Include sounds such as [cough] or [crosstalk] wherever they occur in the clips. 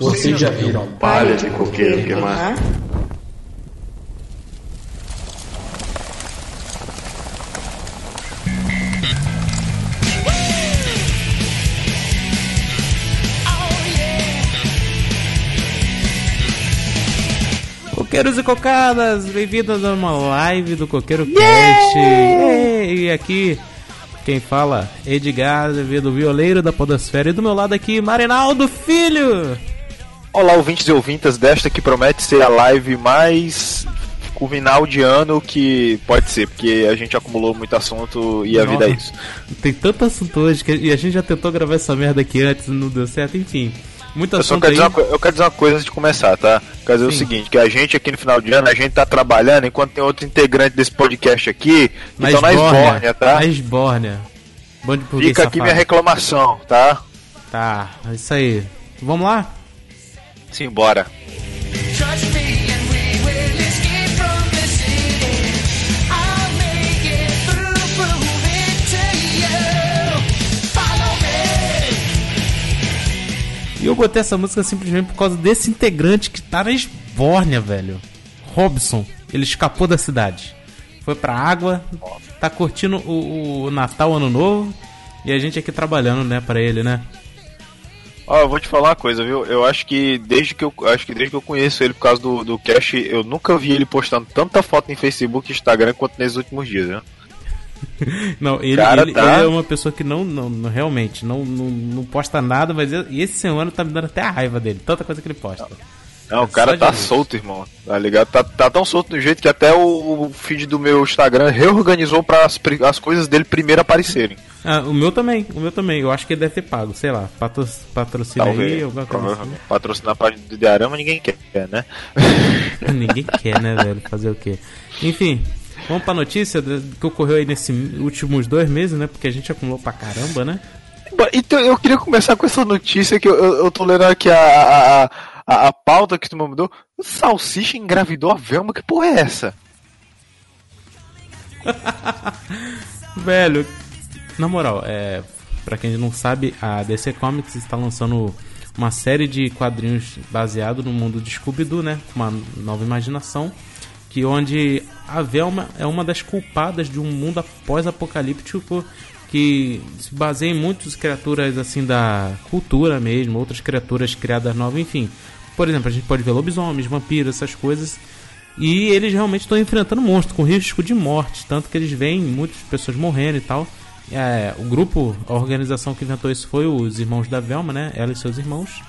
Vocês já viram palha de coqueiro queimar? Coqueiros e cocadas, bem-vindos a uma live do Coqueiro Cast. E aqui quem fala, Edgar, do violeiro da podosfera. E do meu lado aqui, Marinaldo Filho. Olá, ouvintes e ouvintas desta que promete ser a live mais final de ano que pode ser, porque a gente acumulou muito assunto e a Nossa, vida é isso. Tem tanto assunto hoje que e a gente já tentou gravar essa merda aqui antes, não deu certo, enfim. Muito eu, só quero dizer uma, eu quero dizer uma coisa antes de começar, tá? Quero dizer Sim. o seguinte, que a gente aqui no final de ano, a gente tá trabalhando enquanto tem outro integrante desse podcast aqui, na estão na Esbórnia, tá? Na Esbórnia. Fica aqui minha reclamação, tá? Tá, é isso aí. Vamos lá? Sim, bora. E eu botei essa música simplesmente por causa desse integrante que tá na esbórnia, velho. Robson. Ele escapou da cidade. Foi pra água, tá curtindo o, o Natal, Ano Novo. E a gente aqui trabalhando, né, pra ele, né? Ó, eu vou te falar uma coisa, viu? Eu acho que desde que eu acho que desde que eu conheço ele por causa do, do Cash, eu nunca vi ele postando tanta foto em Facebook e Instagram quanto nesses últimos dias, né? [laughs] não, ele, ele, tá... ele, é uma pessoa que não, não, não realmente não, não, não, posta nada, mas esse semana tá me dando até a raiva dele, tanta coisa que ele posta. Não, não o cara tá solto, irmão. Tá ligado? Tá, tá tão solto do jeito que até o, o feed do meu Instagram reorganizou para as, as coisas dele primeiro aparecerem. Ah, o meu também, o meu também. Eu acho que ele deve ter pago, sei lá, patro, patrocina Talvez. aí, alguma coisa assim. Patrocinar a página do Diarama ninguém quer, né? [laughs] ninguém quer, né, velho? Fazer o quê? Enfim, Vamos pra notícia que ocorreu aí nesses últimos dois meses, né? Porque a gente acumulou pra caramba, né? Então eu queria começar com essa notícia que eu, eu, eu tô lendo aqui a, a, a, a pauta que tu me mandou. O Salsicha engravidou a Velma, que porra é essa? [laughs] Velho, na moral, é, pra quem não sabe, a DC Comics está lançando uma série de quadrinhos baseado no mundo de Scooby-Doo, né? Com uma nova imaginação que onde a Velma é uma das culpadas de um mundo após-apocalíptico que se baseia em muitas criaturas assim da cultura mesmo, outras criaturas criadas novas, enfim. Por exemplo, a gente pode ver lobisomens, vampiros, essas coisas. E eles realmente estão enfrentando monstros com risco de morte, tanto que eles veem muitas pessoas morrendo e tal. É, o grupo, a organização que inventou isso foi os irmãos da Velma, né? Ela e seus irmãos.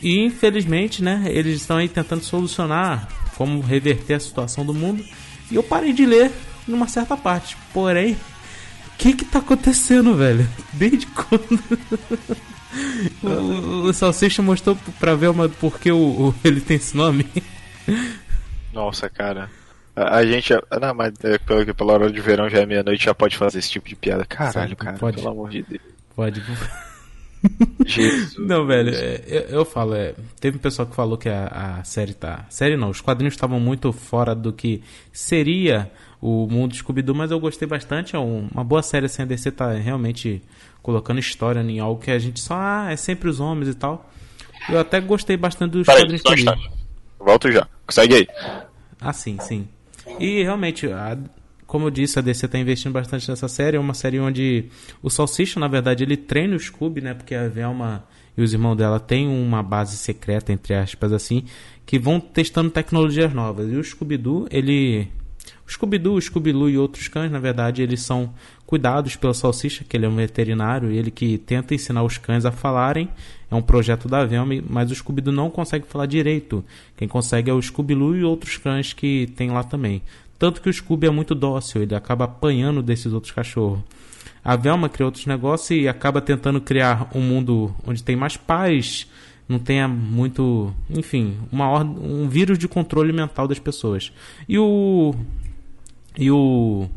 E infelizmente, né, eles estão aí tentando solucionar como reverter a situação do mundo. E eu parei de ler numa certa parte. Porém, o que que tá acontecendo, velho? Desde quando? [laughs] o, o Salsicha mostrou pra ver uma, porque o, o, ele tem esse nome. Nossa, cara. A, a gente. Não, mas é, pela, pela hora de verão já é meia-noite, já pode fazer esse tipo de piada. Caralho, cara, pode, pelo amor de Deus. Pode. Jesus. Não, velho, é, eu, eu, falo, é, teve um pessoal que falou que a, a série tá. Série não, os quadrinhos estavam muito fora do que seria o mundo Scooby-Doo, mas eu gostei bastante. É um, uma boa série assim, a DC tá realmente colocando história em algo que a gente só. Ah, é sempre os homens e tal. Eu até gostei bastante dos Peraí, quadrinhos que eu Volto já. Segue aí. Ah, sim, sim. E realmente, a, como eu disse, a DC está investindo bastante nessa série. É uma série onde o Salsicha, na verdade, ele treina o Scooby, né? Porque a Velma e os irmãos dela têm uma base secreta, entre aspas, assim, que vão testando tecnologias novas. E o Scooby-Doo, ele... O Scooby-Doo, Scooby-Loo e outros cães, na verdade, eles são cuidados pelo Salsicha, que ele é um veterinário, e ele que tenta ensinar os cães a falarem. É um projeto da Velma, mas o Scooby-Doo não consegue falar direito. Quem consegue é o Scooby-Loo e outros cães que tem lá também. Tanto que o Scooby é muito dócil, ele acaba apanhando desses outros cachorros. A Velma cria outros negócios e acaba tentando criar um mundo onde tem mais paz, não tenha muito, enfim, uma um vírus de controle mental das pessoas. E o e o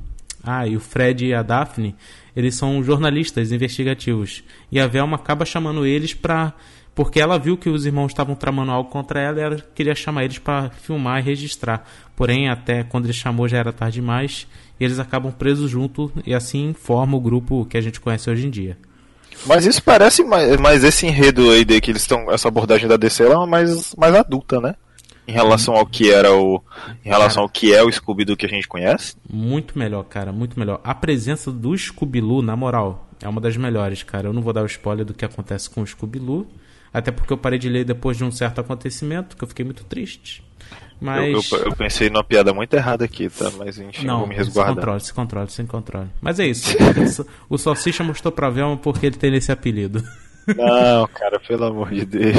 ah, e o Fred e a Daphne, eles são jornalistas investigativos. E a Velma acaba chamando eles para porque ela viu que os irmãos estavam tramando algo contra ela e ela queria chamar eles para filmar e registrar. Porém, até quando ele chamou já era tarde demais e eles acabam presos junto e assim forma o grupo que a gente conhece hoje em dia. Mas isso parece mais, mais esse enredo aí de que eles estão. Essa abordagem da DC ela é mais, mais adulta, né? Em relação ao que era o. Em relação ao que é o Scooby-Doo que a gente conhece. Muito melhor, cara, muito melhor. A presença do Scooby-Doo, na moral, é uma das melhores, cara. Eu não vou dar o spoiler do que acontece com o Scooby-Doo. Até porque eu parei de ler depois de um certo acontecimento, que eu fiquei muito triste. Mas. Eu, eu, eu pensei numa piada muito errada aqui, tá? Mas enfim, não, vou me resguardar. Se controle, se controle, se controle. Mas é isso. o Salsicha mostrou pra Velma porque ele tem esse apelido. Não, cara, pelo amor de Deus.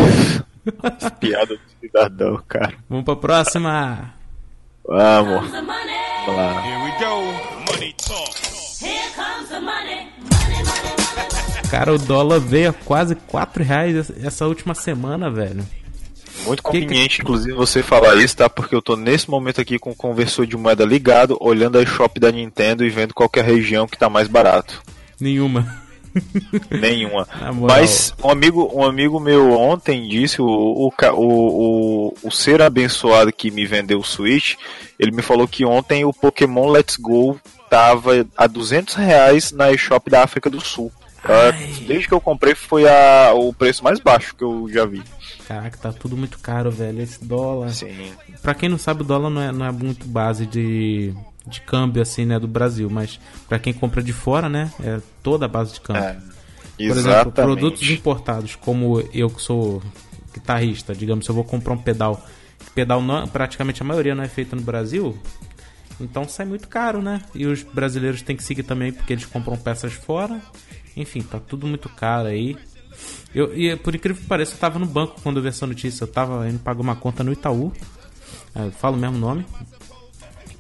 piada do cidadão, cara. Vamos pra próxima. Vamos. Vamos lá. Here we go. Money talk. Here comes the money. Cara, o dólar veio a quase 4 reais essa última semana, velho. Muito conveniente, que... inclusive, você falar isso, tá? Porque eu tô nesse momento aqui com o conversor de moeda ligado, olhando a shop da Nintendo e vendo qual é a região que tá mais barato. Nenhuma. Nenhuma. [laughs] Mas um amigo, um amigo meu ontem disse, o, o, o, o, ser abençoado que me vendeu o Switch, ele me falou que ontem o Pokémon Let's Go tava a 200 reais na eShop da África do Sul. Desde que eu comprei foi a, o preço mais baixo que eu já vi. Caraca, tá tudo muito caro, velho. Esse dólar. Sim. Pra quem não sabe, o dólar não é, não é muito base de, de câmbio, assim, né, do Brasil. Mas pra quem compra de fora, né, é toda a base de câmbio. É, Por exemplo, produtos importados, como eu que sou guitarrista, digamos, se eu vou comprar um pedal, pedal não, praticamente a maioria não é feita no Brasil, então sai muito caro, né? E os brasileiros têm que seguir também porque eles compram peças fora. Enfim, tá tudo muito caro aí. Eu, e por incrível que pareça, eu tava no banco quando eu vi essa notícia. Eu tava indo pagar uma conta no Itaú. É, eu falo o mesmo nome.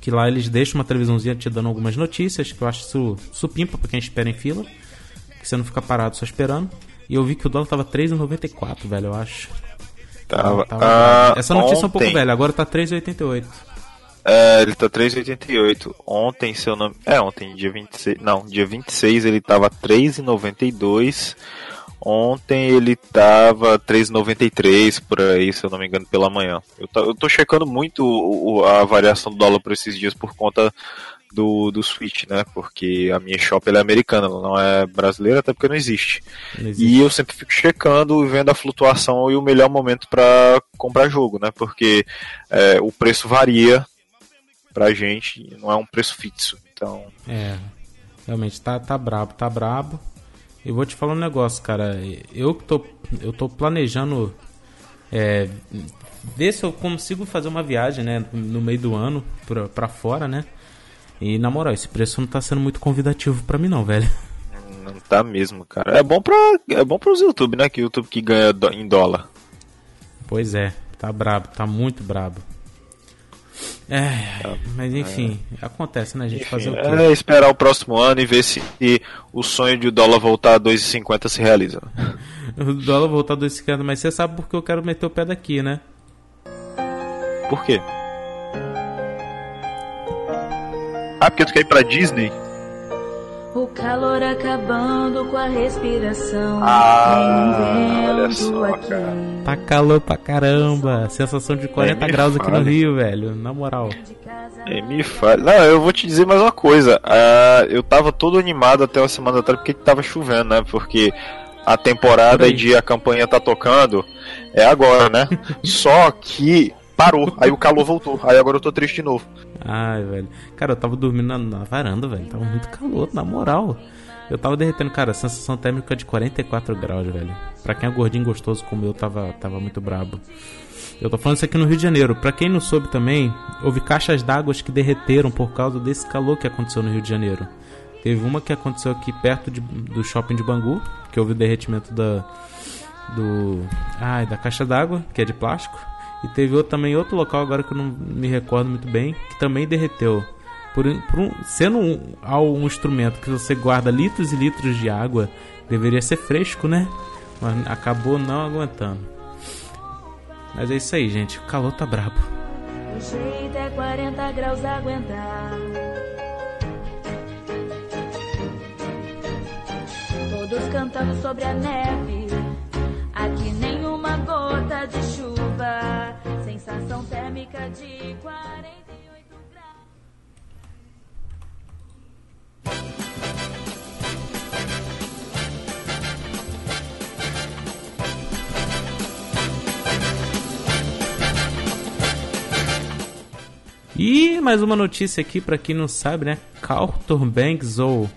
Que lá eles deixam uma televisãozinha te dando algumas notícias. Que eu acho isso supimpa pra quem espera em fila. Que você não fica parado só esperando. E eu vi que o dólar tava 3,94, velho, eu acho. Tava. tava ah, Essa notícia ontem. é um pouco velha, agora tá 3,88. É, ele tá 3,88. Ontem, seu nome. É, ontem, dia 26. Não, dia 26 ele tava 3,92. Ontem ele tava 3,93 por aí, se eu não me engano, pela manhã. Eu tô, eu tô checando muito o, a variação do dólar por esses dias por conta do, do Switch, né? Porque a minha shop é americana, ela não é brasileira, até porque não existe. não existe. E eu sempre fico checando, vendo a flutuação e o melhor momento para comprar jogo, né? Porque é, o preço varia pra gente, não é um preço fixo. Então. É, realmente tá, tá brabo, tá brabo. E vou te falar um negócio, cara. Eu que tô, eu tô planejando é, ver se eu consigo fazer uma viagem, né, no meio do ano pra, pra fora, né? E na moral, esse preço não tá sendo muito convidativo para mim não, velho. Não tá mesmo, cara. É bom para é bom para os YouTube, né, que o YouTube que ganha em dólar. Pois é, tá brabo, tá muito brabo. É, tá. mas enfim, é. acontece, né, gente? Enfim, fazer o quê? É esperar o próximo ano e ver se o sonho de o dólar voltar a 2,50 se realiza. [laughs] o dólar voltar a 2,50, mas você sabe porque eu quero meter o pé daqui, né? Por quê? Ah, porque tu quer ir pra Disney? O calor acabando com a respiração. Ah, olha só, cara. Tá calor pra caramba. Sensação de 40 graus aqui no Rio, velho. Na moral. É, me fale. Não, eu vou te dizer mais uma coisa. Uh, eu tava todo animado até uma semana atrás porque tava chovendo, né? Porque a temporada de a campanha tá tocando é agora, né? [laughs] Só que parou, aí o calor voltou. Aí agora eu tô triste de novo. Ai, velho. Cara, eu tava dormindo na, na varanda, velho. Tava muito calor, na moral. Eu tava derretendo, cara, sensação térmica de 44 graus, velho. Pra quem é gordinho gostoso como eu, tava, tava muito brabo. Eu tô falando isso aqui no Rio de Janeiro. Pra quem não soube também, houve caixas d'água que derreteram por causa desse calor que aconteceu no Rio de Janeiro. Teve uma que aconteceu aqui perto de, do shopping de Bangu, que houve o derretimento da. Do. Ai, da caixa d'água, que é de plástico. E teve outro, também outro local agora que eu não me recordo muito bem, que também derreteu. Por, por um, sendo um, um instrumento que você guarda litros e litros de água, deveria ser fresco, né? Mas acabou não aguentando. Mas é isso aí, gente. O calor tá brabo. O jeito é 40 graus aguentar. Todos cantando sobre a neve gota de chuva, sensação térmica de 48 graus. E mais uma notícia aqui para quem não sabe, né? Carlton Banks ou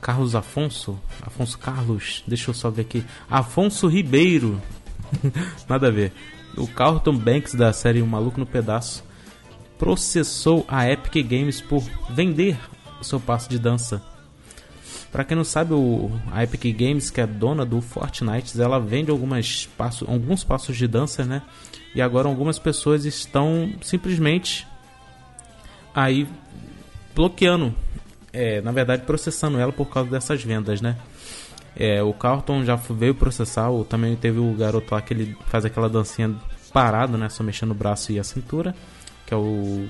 Carlos Afonso, Afonso Carlos, deixa eu só ver aqui. Afonso Ribeiro [laughs] nada a ver. O Carlton Banks da série O Maluco no Pedaço processou a Epic Games por vender o seu passo de dança. Para quem não sabe, o, a Epic Games, que é dona do Fortnite, ela vende algumas passos, alguns passos de dança, né? E agora algumas pessoas estão simplesmente aí bloqueando, é, na verdade processando ela por causa dessas vendas, né? É, o Carlton já veio processar, ou também teve o garoto lá que ele faz aquela dancinha parado, né? Só mexendo o braço e a cintura, que é o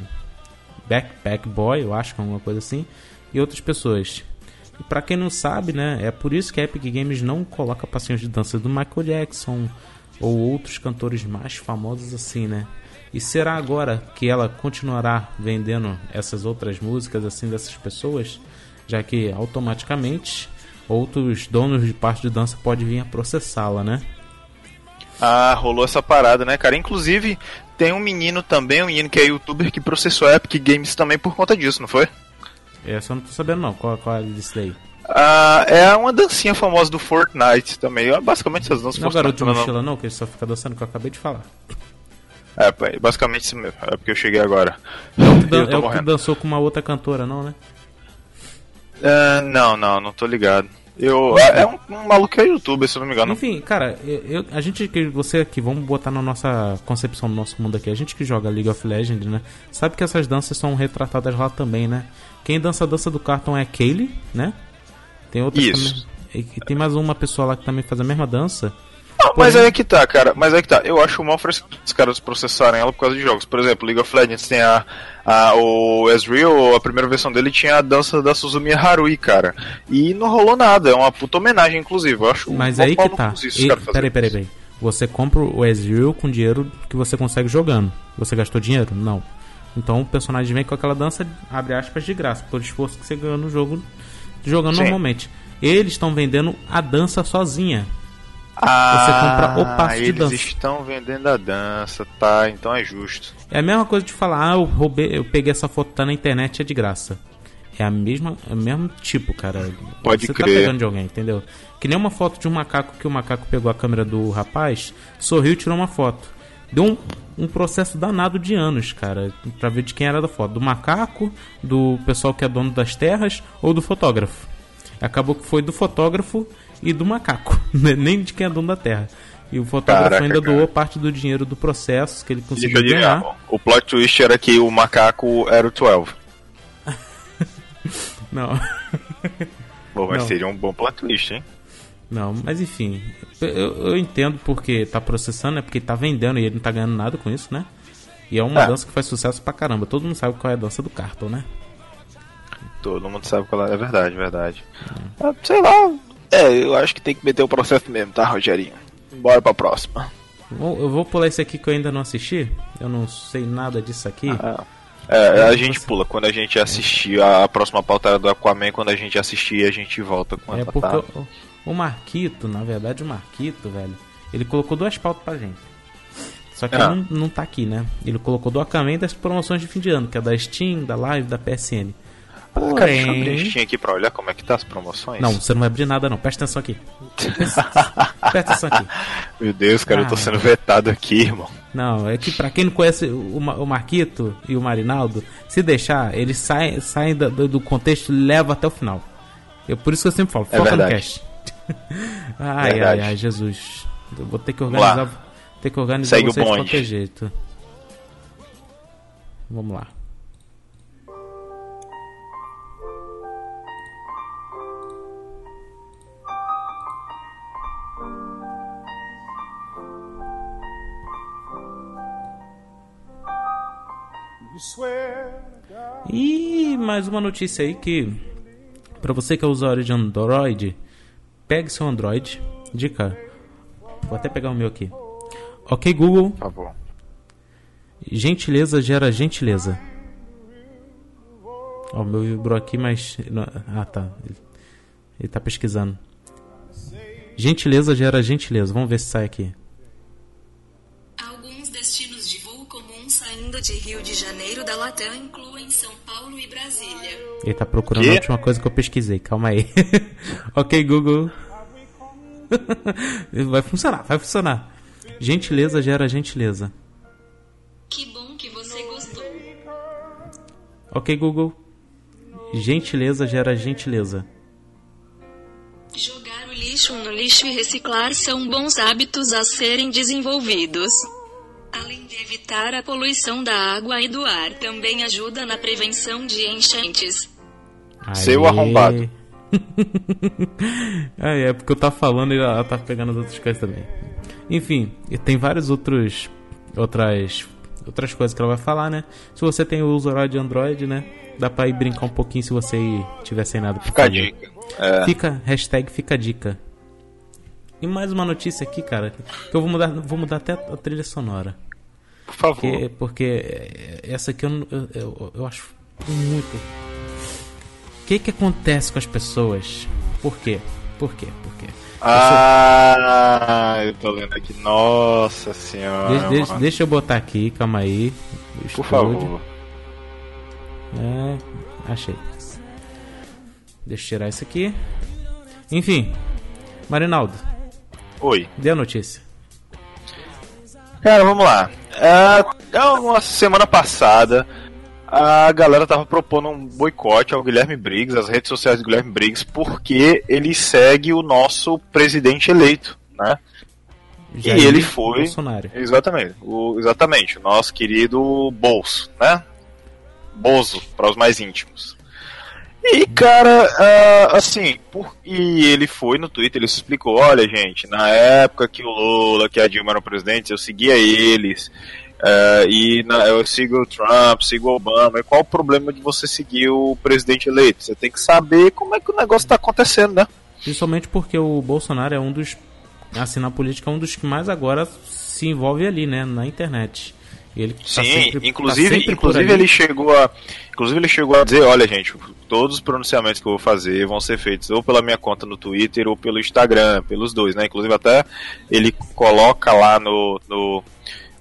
Backpack Boy, eu acho que é alguma coisa assim, e outras pessoas. E para quem não sabe, né? É por isso que a Epic Games não coloca passinhos de dança do Michael Jackson ou outros cantores mais famosos assim, né? E será agora que ela continuará vendendo essas outras músicas assim dessas pessoas, já que automaticamente outros donos de parte de dança podem vir a processá-la, né? Ah, rolou essa parada, né, cara? Inclusive, tem um menino também, um menino que é youtuber, que processou a Epic Games também por conta disso, não foi? Essa eu não tô sabendo não, qual, qual é disso daí? Ah, é uma dancinha famosa do Fortnite também. Basicamente essas danças Não é garoto de mochila não, que ele só fica dançando, que eu acabei de falar. É, basicamente isso mesmo. É porque eu cheguei agora. É o que, dan é o que dançou com uma outra cantora, não, né? Uh, não, não, não tô ligado. Eu, é, um, um, maluco que é youtuber, se não me engano. Enfim, cara, eu, a gente que você aqui, vamos botar na nossa concepção do nosso mundo aqui, a gente que joga League of Legends, né? Sabe que essas danças são retratadas lá também, né? Quem dança a dança do cartão é a Kaylee, né? Tem outra Isso. também. E tem mais uma pessoa lá que também faz a mesma dança. Não, mas aí é que tá, cara. Mas aí é que tá. Eu acho mal os caras processarem ela por causa de jogos. Por exemplo, League of Legends tem a, a o Ezreal, a primeira versão dele tinha a dança da Suzumi Harui, cara. E não rolou nada. É uma puta homenagem, inclusive. Eu acho Mas aí que tá. E, peraí, peraí, peraí. Você compra o Ezreal com dinheiro que você consegue jogando. Você gastou dinheiro? Não. Então o personagem vem com aquela dança, abre aspas, de graça, por esforço que você ganhou no jogo, jogando Sim. normalmente. Eles estão vendendo a dança sozinha. Ah, você compra o passe de dança. Eles estão vendendo a dança, tá? Então é justo. É a mesma coisa de falar, ah, eu, roubei, eu peguei essa foto tá na internet é de graça. É a mesma, é o mesmo tipo, cara. Pode você crer. tá pegando de alguém, entendeu? Que nem uma foto de um macaco que o macaco pegou a câmera do rapaz, sorriu e tirou uma foto. Deu um, um processo danado de anos, cara, pra ver de quem era da foto. Do macaco, do pessoal que é dono das terras ou do fotógrafo. Acabou que foi do fotógrafo e do macaco, [laughs] né? nem de quem é dono da terra. E o fotógrafo Caraca, ainda doou parte do dinheiro do processo que ele conseguiu ganhar. O plot twist era que o macaco era o 12. [laughs] Não. Bom, mas Não. seria um bom plot twist, hein? Não, mas enfim, eu, eu entendo porque tá processando, é porque tá vendendo e ele não tá ganhando nada com isso, né? E é uma é. dança que faz sucesso pra caramba. Todo mundo sabe qual é a dança do Carton, né? Todo mundo sabe qual é, é verdade, verdade. É. Ah, sei lá, é, eu acho que tem que meter o processo mesmo, tá, Rogerinho? Bora pra próxima. Eu vou pular esse aqui que eu ainda não assisti. Eu não sei nada disso aqui. Ah, é, a gente pula. Quando a gente assistir a próxima pauta era do Aquaman, quando a gente assistir, a gente volta com É porque tá. o, o Marquito, na verdade, o Marquito, velho, ele colocou duas pautas pra gente. Só que ah. não, não tá aqui, né? Ele colocou do Aquaman das promoções de fim de ano, que é da Steam, da Live, da PSN. Porém... Cara, deixa eu aqui pra olhar como é que tá as promoções. Não, você não vai abrir nada não, presta atenção aqui. Presta atenção aqui. [laughs] Meu Deus, cara, ah, eu tô ah. sendo vetado aqui, irmão. Não, é que pra quem não conhece o, o Marquito e o Marinaldo, se deixar, eles saem, saem do, do contexto e levam até o final. Eu, por isso que eu sempre falo, é foca é no cast. [laughs] ai, verdade. ai, ai, Jesus. Eu vou ter que organizar, ter que organizar Segue vocês de qualquer jeito. Vamos lá. E mais uma notícia aí que para você que é usuário de Android, pegue seu Android, dica. Vou até pegar o meu aqui. OK Google. Por favor. Gentileza gera gentileza. Ó, o meu vibrou aqui, mas ah, tá. Ele, ele tá pesquisando. Gentileza gera gentileza. Vamos ver se sai aqui. De Rio de Janeiro da Latam incluem São Paulo e Brasília. Ele tá procurando Quê? a última coisa que eu pesquisei, calma aí. [laughs] ok, Google. [laughs] vai funcionar, vai funcionar. Gentileza gera gentileza. Que bom que você gostou. Ok, Google. Gentileza gera gentileza. Jogar o lixo no lixo e reciclar são bons hábitos a serem desenvolvidos. Além de evitar a poluição da água e do ar, também ajuda na prevenção de enchentes. Seu Aê. arrombado. [laughs] ah, é porque eu tava falando e ela tá pegando as outras coisas também. Enfim, e tem vários outros outras outras coisas que ela vai falar, né? Se você tem o usuário de Android, né? Dá pra ir brincar um pouquinho se você tiver sem nada pra Fica a dica. É, Fica, hashtag fica a dica. E mais uma notícia aqui, cara, que eu vou mudar, vou mudar até a trilha sonora. por favor. Porque, porque é, essa aqui eu, eu, eu, eu acho muito. O que que acontece com as pessoas? Por quê? Por quê? Por quê? Ah, eu tô lendo aqui. Nossa senhora. Deixa, deixa, deixa eu botar aqui, calma aí. Por favor. É, achei. Deixa eu tirar isso aqui. Enfim, Marinaldo, Oi. dê a notícia. Cara, vamos lá. É uma semana passada, a galera tava propondo um boicote ao Guilherme Briggs, às redes sociais do Guilherme Briggs, porque ele segue o nosso presidente eleito, né? Jair e ele foi. Bolsonaro. Exatamente. O, exatamente. O nosso querido Bolso, né? Bozo, para os mais íntimos. E, cara, ah, assim, por... e ele foi no Twitter, ele explicou, olha, gente, na época que o Lula, que a Dilma eram presidentes, eu seguia eles, ah, e na- eu sigo o Trump, sigo o Obama, e qual o problema de você seguir o presidente eleito? Você tem que saber como é que o negócio tá acontecendo, né? Principalmente porque o Bolsonaro é um dos. Assim, na política, é um dos que mais agora se envolve ali, né? Na internet. Ele tá Sim, sempre, tá inclusive, por inclusive ele chegou a, inclusive ele chegou a dizer, olha gente, todos os pronunciamentos que eu vou fazer vão ser feitos ou pela minha conta no Twitter ou pelo Instagram, pelos dois, né? Inclusive até ele coloca lá no, no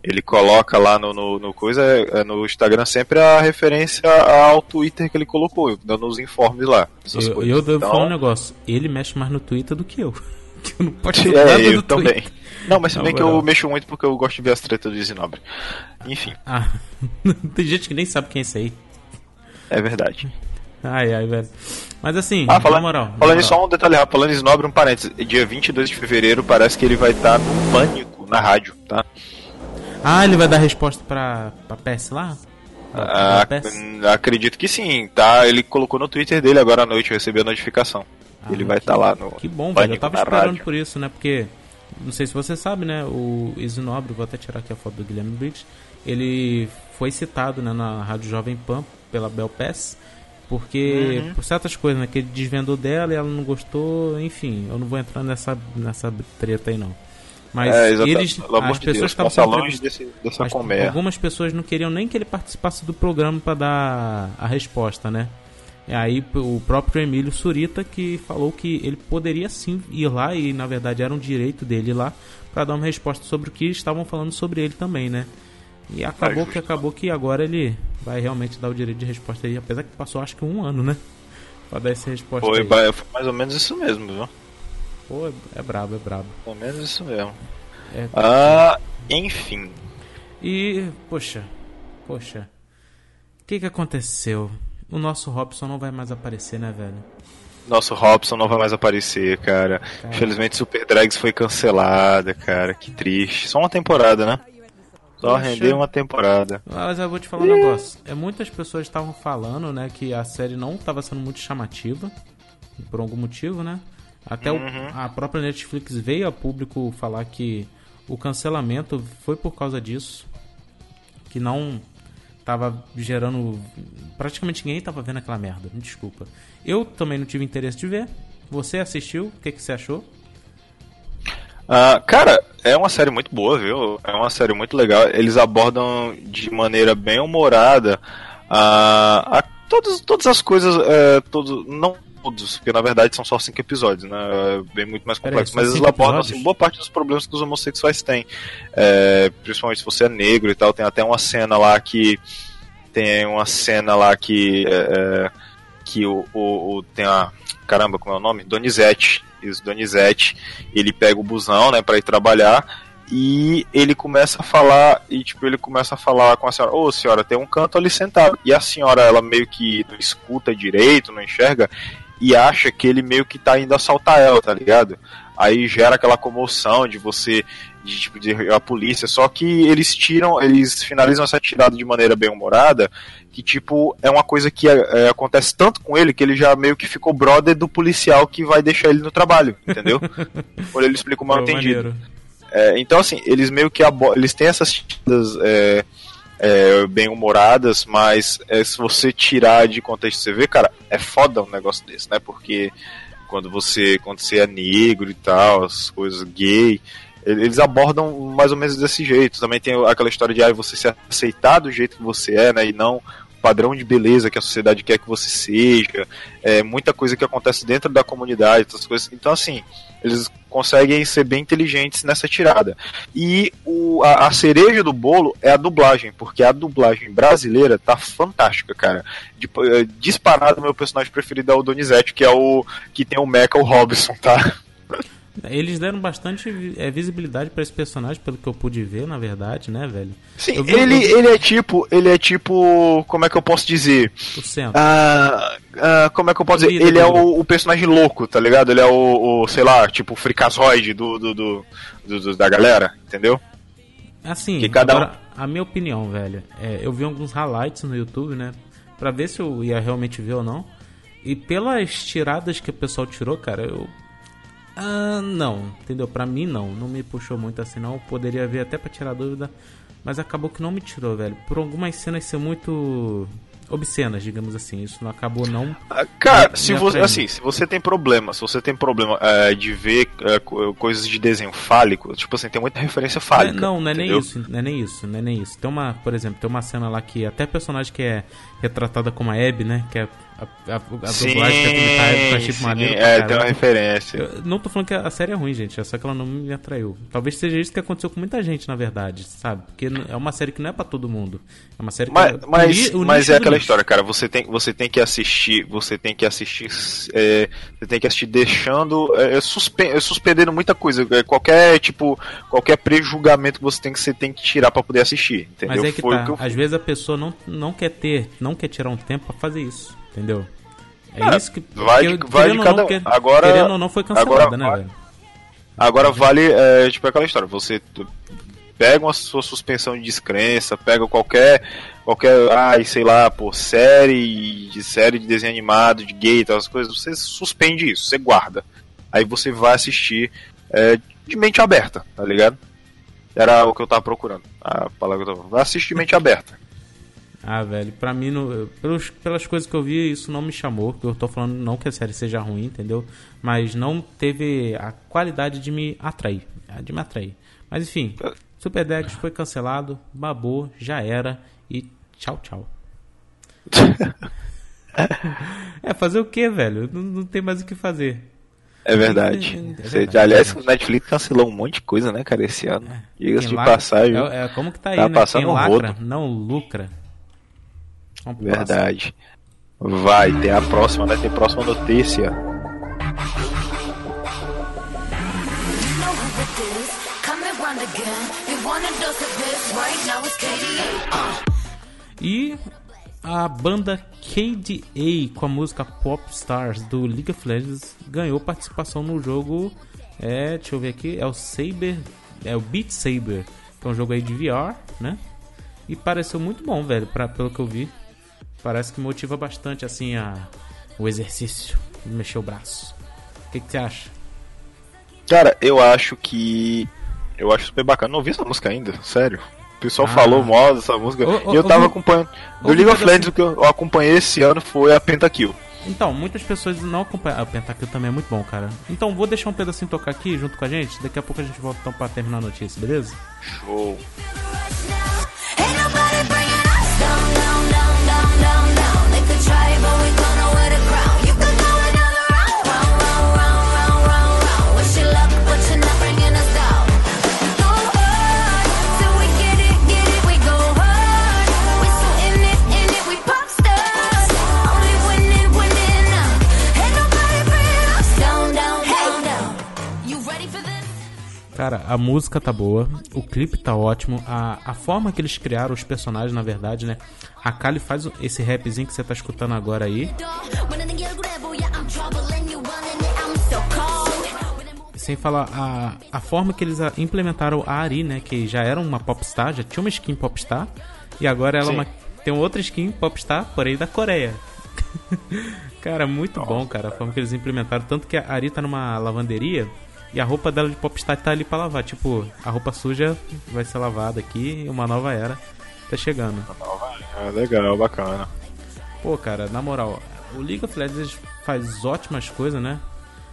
ele coloca lá no, no, no coisa é, no Instagram sempre a referência ao Twitter que ele colocou, dando os informes lá. essas Eu, coisas. eu devo Então, falar um negócio. Ele mexe mais no Twitter do que eu. [laughs] que eu não É, nada eu do também. Twitter. Não, mas se bem que eu mexo muito porque eu gosto de ver as tretas do Zinobre. Enfim, Ah, [laughs] tem gente que nem sabe quem é esse aí. é verdade. Ai, ai, velho. Mas assim, Ah, falando, na moral. na falando moral. só um detalhe rápido, falando em Snobre, um parênteses. Dia 22 de fevereiro parece que ele vai estar no Pânico, na rádio, tá? Ah, ele vai dar resposta pra, pra PS lá? Ah, Pra PS? ac- acredito que sim, tá? Ele colocou no Twitter dele agora à noite, eu recebi a notificação. Ah, ele vai estar lá no Que bom, velho. Eu tava esperando rádio. por isso, né? Porque, não sei se você sabe, né? O Isinobre, vou até tirar aqui a foto do Guilherme Briggs. Ele foi citado né, na Rádio Jovem Pan pela Bel Pass. Porque, Uhum. por certas coisas, né? Que ele desvendou dela e ela não gostou. Enfim, eu não vou entrar nessa, nessa treta aí, não. Mas É, eles, as de pessoas Deus, estavam longe desse, dessa colmeia. algumas pessoas não queriam nem que ele participasse do programa para dar a resposta, né? E aí o próprio Emílio Surita que falou que ele poderia sim ir lá e na verdade era um direito dele ir lá para dar uma resposta sobre o que estavam falando sobre ele também, né? E acabou justo. que acabou que agora ele vai realmente dar o direito de resposta aí, apesar que passou acho que um ano, né? Pra dar essa resposta Foi, aí. foi mais ou menos isso mesmo, viu? Pô, é, é brabo, é brabo. Pelo menos isso mesmo. É, Ah, enfim. E, poxa, poxa. O que que aconteceu? O nosso Robson não vai mais aparecer, né, velho? Nosso Robson não vai mais aparecer, cara. Infelizmente Super Drags foi cancelada, cara. Que triste. Só uma temporada, né? Só Poxa. rendeu uma temporada. Mas eu vou te falar um negócio. É, muitas pessoas estavam falando, né, que a série não estava sendo muito chamativa. Por algum motivo, né? Até o- a própria Netflix veio a público falar que o cancelamento foi por causa disso. Que não tava gerando. Praticamente ninguém tava vendo aquela merda. Me desculpa. Eu também não tive interesse de ver. Você assistiu? O que, que você achou? Ah, cara, é uma série muito boa, viu? É uma série muito legal. Eles abordam de maneira bem humorada ah, a todas, todas as coisas. é, todos, não todos, porque na verdade são só cinco episódios, né? É bem muito mais complexo. Mas eles abordam assim, boa parte dos problemas que os homossexuais têm. É, principalmente se você é negro e tal. Tem até uma cena lá que. Tem uma cena lá que. é, é, que o, o, o- Tem a. Caramba, como é o nome? Donizete. Isso, Donizete. Ele pega o busão, né, pra ir trabalhar. E ele começa a falar, e tipo, ele começa a falar com a senhora, ô senhora, tem um canto ali sentado. E a senhora, ela meio que não escuta direito, não enxerga, e acha que ele meio que tá indo assaltar ela, tá ligado? Aí gera aquela comoção de você, de tipo, de a polícia, só que eles tiram, eles finalizam essa tirada de maneira bem humorada, que tipo, é uma coisa que é, acontece tanto com ele que ele já meio que ficou brother do policial que vai deixar ele no trabalho, entendeu? [laughs] Quando ele explica o mal entendido. É, então, assim, eles meio que eles têm essas tiradas é, é, bem humoradas, mas é, se você tirar de contexto você vê, cara, é foda um negócio desse, né? Porque quando você, quando você é negro e tal, as coisas gay, ele- eles abordam mais ou menos desse jeito. Também tem aquela história de ah, você se aceitar do jeito que você é, né? E não padrão de beleza que a sociedade quer que você seja. É muita coisa que acontece dentro da comunidade, essas coisas. Então, assim, eles conseguem ser bem inteligentes nessa tirada. E o, a, a cereja do bolo é a dublagem, porque a dublagem brasileira tá fantástica, cara. De, eh, disparado, meu personagem preferido é o Donizete, que é o que tem o Mecha, o Robson, tá? [laughs] Eles deram bastante é, visibilidade pra esse personagem, pelo que eu pude ver, na verdade, né, velho? Sim, vi- ele, vi- ele é tipo, ele é tipo, como é que eu posso dizer? O centro. Ah, ah, como é que eu posso dizer? Ele é o, o personagem louco, tá ligado? Ele é o, o, sei lá, tipo, o fricazoide do, do, do, do- da galera, entendeu? Assim, que cada um- agora, a minha opinião, velho, é, eu vi alguns highlights no YouTube, né? Pra ver se eu ia realmente ver ou não. E pelas tiradas que o pessoal tirou, cara, eu. Ah, não, entendeu? Pra mim, não. Não me puxou muito assim, não. Poderia ver até pra tirar dúvida. Mas acabou que não me tirou, velho. Por algumas cenas ser muito obscenas, digamos assim. Isso não acabou não. Ah, Cara, Me- se me você, assim, se você tem problema, se você tem problema é, de ver é, co- coisas de desenho fálico, tipo assim, tem muita referência fálica. não, não é nem isso, não é nem isso, não é nem isso. Tem uma, por exemplo, tem uma cena lá que até personagem que é retratada como a Abby, né? Que é a, a, a Sim, dublagem que imitar a Abby com a Chip sim, Maneiro. é, tem uma referência. Eu não tô falando que a série é ruim, gente, é só que ela não me atraiu. Talvez seja isso que aconteceu com muita gente, na verdade, sabe? Porque é uma série que não é pra todo mundo. É uma série que Mas, é mas, mas é aquela nicho. história, cara. Você tem, você tem que assistir, você tem que assistir, é, você tem que assistir deixando, é, é, suspen- é, suspendendo muita coisa. É, qualquer tipo, qualquer prejulgamento que você tem que você tem que tirar pra poder assistir, entendeu? Mas é que Foi tá. que eu Às vezes a pessoa não, não quer ter, não quer tirar um tempo pra fazer isso, entendeu? É Ah, isso que. vai de- porque, vai de cada não, um. Agora- querendo ou não, foi cancelada, agora né, vai- velho? Agora vale, é, tipo aquela história, você pega uma sua suspensão de descrença, pega qualquer, qualquer, ai, sei lá, pô, série de série de desenho animado, de gay tal, as coisas, você suspende isso, você guarda. Aí você vai assistir é, de mente aberta, tá ligado? Era o que eu tava procurando, a palavra que eu tava Vai assistir de mente [laughs] aberta. Ah, velho, pra mim, no- pelos, pelas coisas que eu vi, isso não me chamou. Eu tô falando não que a série seja ruim, entendeu? Mas não teve a qualidade de me atrair. ah, De me atrair. Mas enfim, Super Dex foi cancelado, babou, já era. E tchau, tchau. [laughs] é, fazer o que, velho? Não, não tem mais o que fazer. É verdade. É Você- verdade, aliás, é o Netflix cancelou um monte de coisa, né, cara, esse ano. Diga-se Quem de lacra- passagem. É, é, como que tá aí, Tá né? passando Quem lacra rodo. não lucra. Verdade. Vai, tem a próxima, né? Tem a próxima notícia. E a banda KDA com a música Pop Stars do League of Legends ganhou participação no jogo. É, deixa eu ver aqui, é o Saber, é o Beat Saber, que é um jogo aí de VR, né? E pareceu muito bom, velho, pra, pelo que eu vi. Parece que motiva bastante assim a o exercício, mexer o braço. O que, que você acha? Cara, eu acho que. Eu acho super bacana. Não ouvi essa música ainda, sério. O pessoal Ah. falou mal dessa música. Ô, e eu tava ouvi- acompanhando. Do League of Legends, o que eu eu acompanhei esse ano foi a Pentakill. Então, muitas pessoas não acompanham. Ah, o Pentakill também é muito bom, cara. Então, vou deixar um pedacinho tocar aqui junto com a gente. Daqui a pouco a gente volta então pra terminar a notícia, beleza? Show. Cara, a música tá boa, o clipe tá ótimo, a, a forma que eles criaram os personagens, na verdade, né? A Kali faz esse rapzinho que você tá escutando agora aí. Sem falar a, a forma que eles implementaram a Ari, né? Que já era uma popstar, já tinha uma skin popstar. E agora ela é uma, tem outra skin popstar, porém da Coreia. [laughs] cara, muito bom, cara, a forma que eles implementaram. Tanto que a Ari tá numa lavanderia e a roupa dela de popstar tá ali pra lavar. Tipo, a roupa suja vai ser lavada aqui e uma nova era tá chegando. É, legal, bacana. Pô, cara, na moral, o League of Legends faz ótimas coisas, né?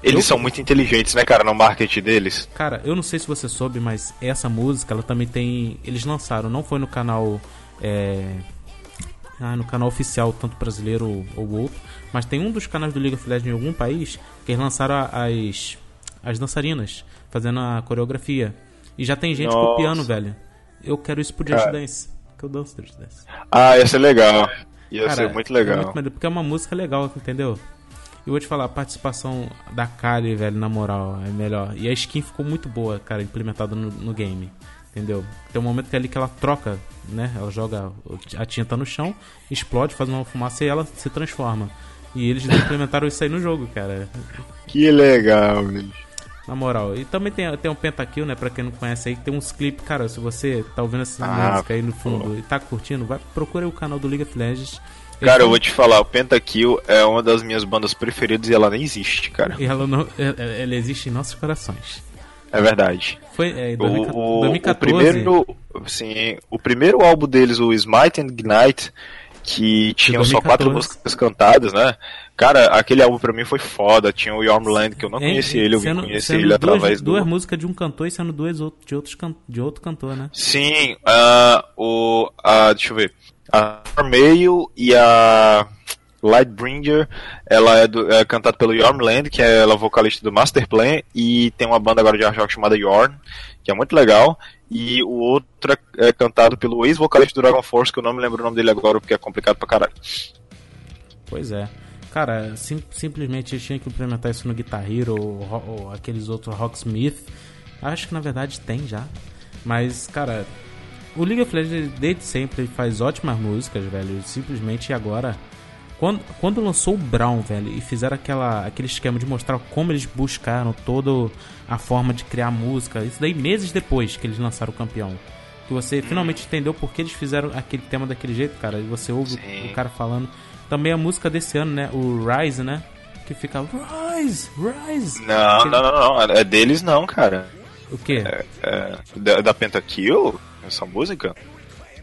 Eles Eu- são muito inteligentes, né, cara, no marketing deles. Cara, eu não sei se você soube, mas essa música, ela também tem. Eles lançaram, não foi no canal. É... Ah, no canal oficial, tanto brasileiro ou, ou outro. Mas tem um dos canais do League of Legends em algum país que eles lançaram as. As dançarinas, fazendo a coreografia. E já tem gente Nossa. copiando, velho. Eu quero isso pro Just Cara. Dance. Que eu danço Just Dance. Ah, ia ser legal. Ia Cara, ser muito é legal. muito maneiro, porque é uma música legal, entendeu? E vou te falar, a participação da Kali, velho, na moral, é melhor. E a skin ficou muito boa, cara, implementada no, no game. Entendeu? Tem um momento que é ali que ela troca, né? Ela joga a tinta no chão, explode, faz uma fumaça e ela se transforma. E eles implementaram isso aí no jogo, cara. Que legal, bicho. Na moral. E também tem, tem um Pentakill, né? Pra quem não conhece aí, tem uns clipes. Cara, se você tá ouvindo essa Ah, música aí no fundo e tá curtindo, vai procura o canal do League of Legends. Cara, eu vou te falar, o Pentakill é uma das minhas bandas preferidas e ela nem existe, cara. E ela não. é- Ela existe em nossos corações. É verdade. Foi é, em O, 2014. o, o 2014 primeiro, sim, o primeiro álbum deles, o Smite and Ignite, que tinham só 2014. quatro músicas cantadas, né? Cara, aquele álbum pra mim foi foda. Tinha o Yormland, que eu não conhecia ele, eu vim sendo- conhecer sendo ele duas, através duas do. músicas de um cantor e sendo duas de, outros can, de outro cantor, né? Sim, ah, o. a deixa eu ver. A Mail e a Lightbringer, ela é, do, é cantada pelo Yormland, que é ela vocalista do Master Plan, e tem uma banda agora de hard rock chamada Yorn, que é muito legal. E o outro é, é cantado pelo ex-vocalista do Dragon Force, que eu não me lembro o nome dele agora, porque é complicado pra caralho. Pois é. Cara, sim- simplesmente eles tinham que implementar isso no Guitar Hero ou, ou aqueles outros Rocksmith. Acho que na verdade tem já. Mas, cara, o League of Legends desde sempre faz ótimas músicas, velho. Simplesmente agora. Quando, quando lançou o Brown, velho, e fizeram aquela, aquele esquema de mostrar como eles buscaram toda a forma de criar música, isso daí meses depois que eles lançaram o campeão. Que você finalmente entendeu por que eles fizeram aquele tema daquele jeito, cara. E você ouve Sim. o cara falando. Também a música desse ano, né? O Rise, né? Que fica Rise, Rise. Não, Aquele- não, não, não, é deles não, cara. O quê? É, da, da Pentakill, essa música?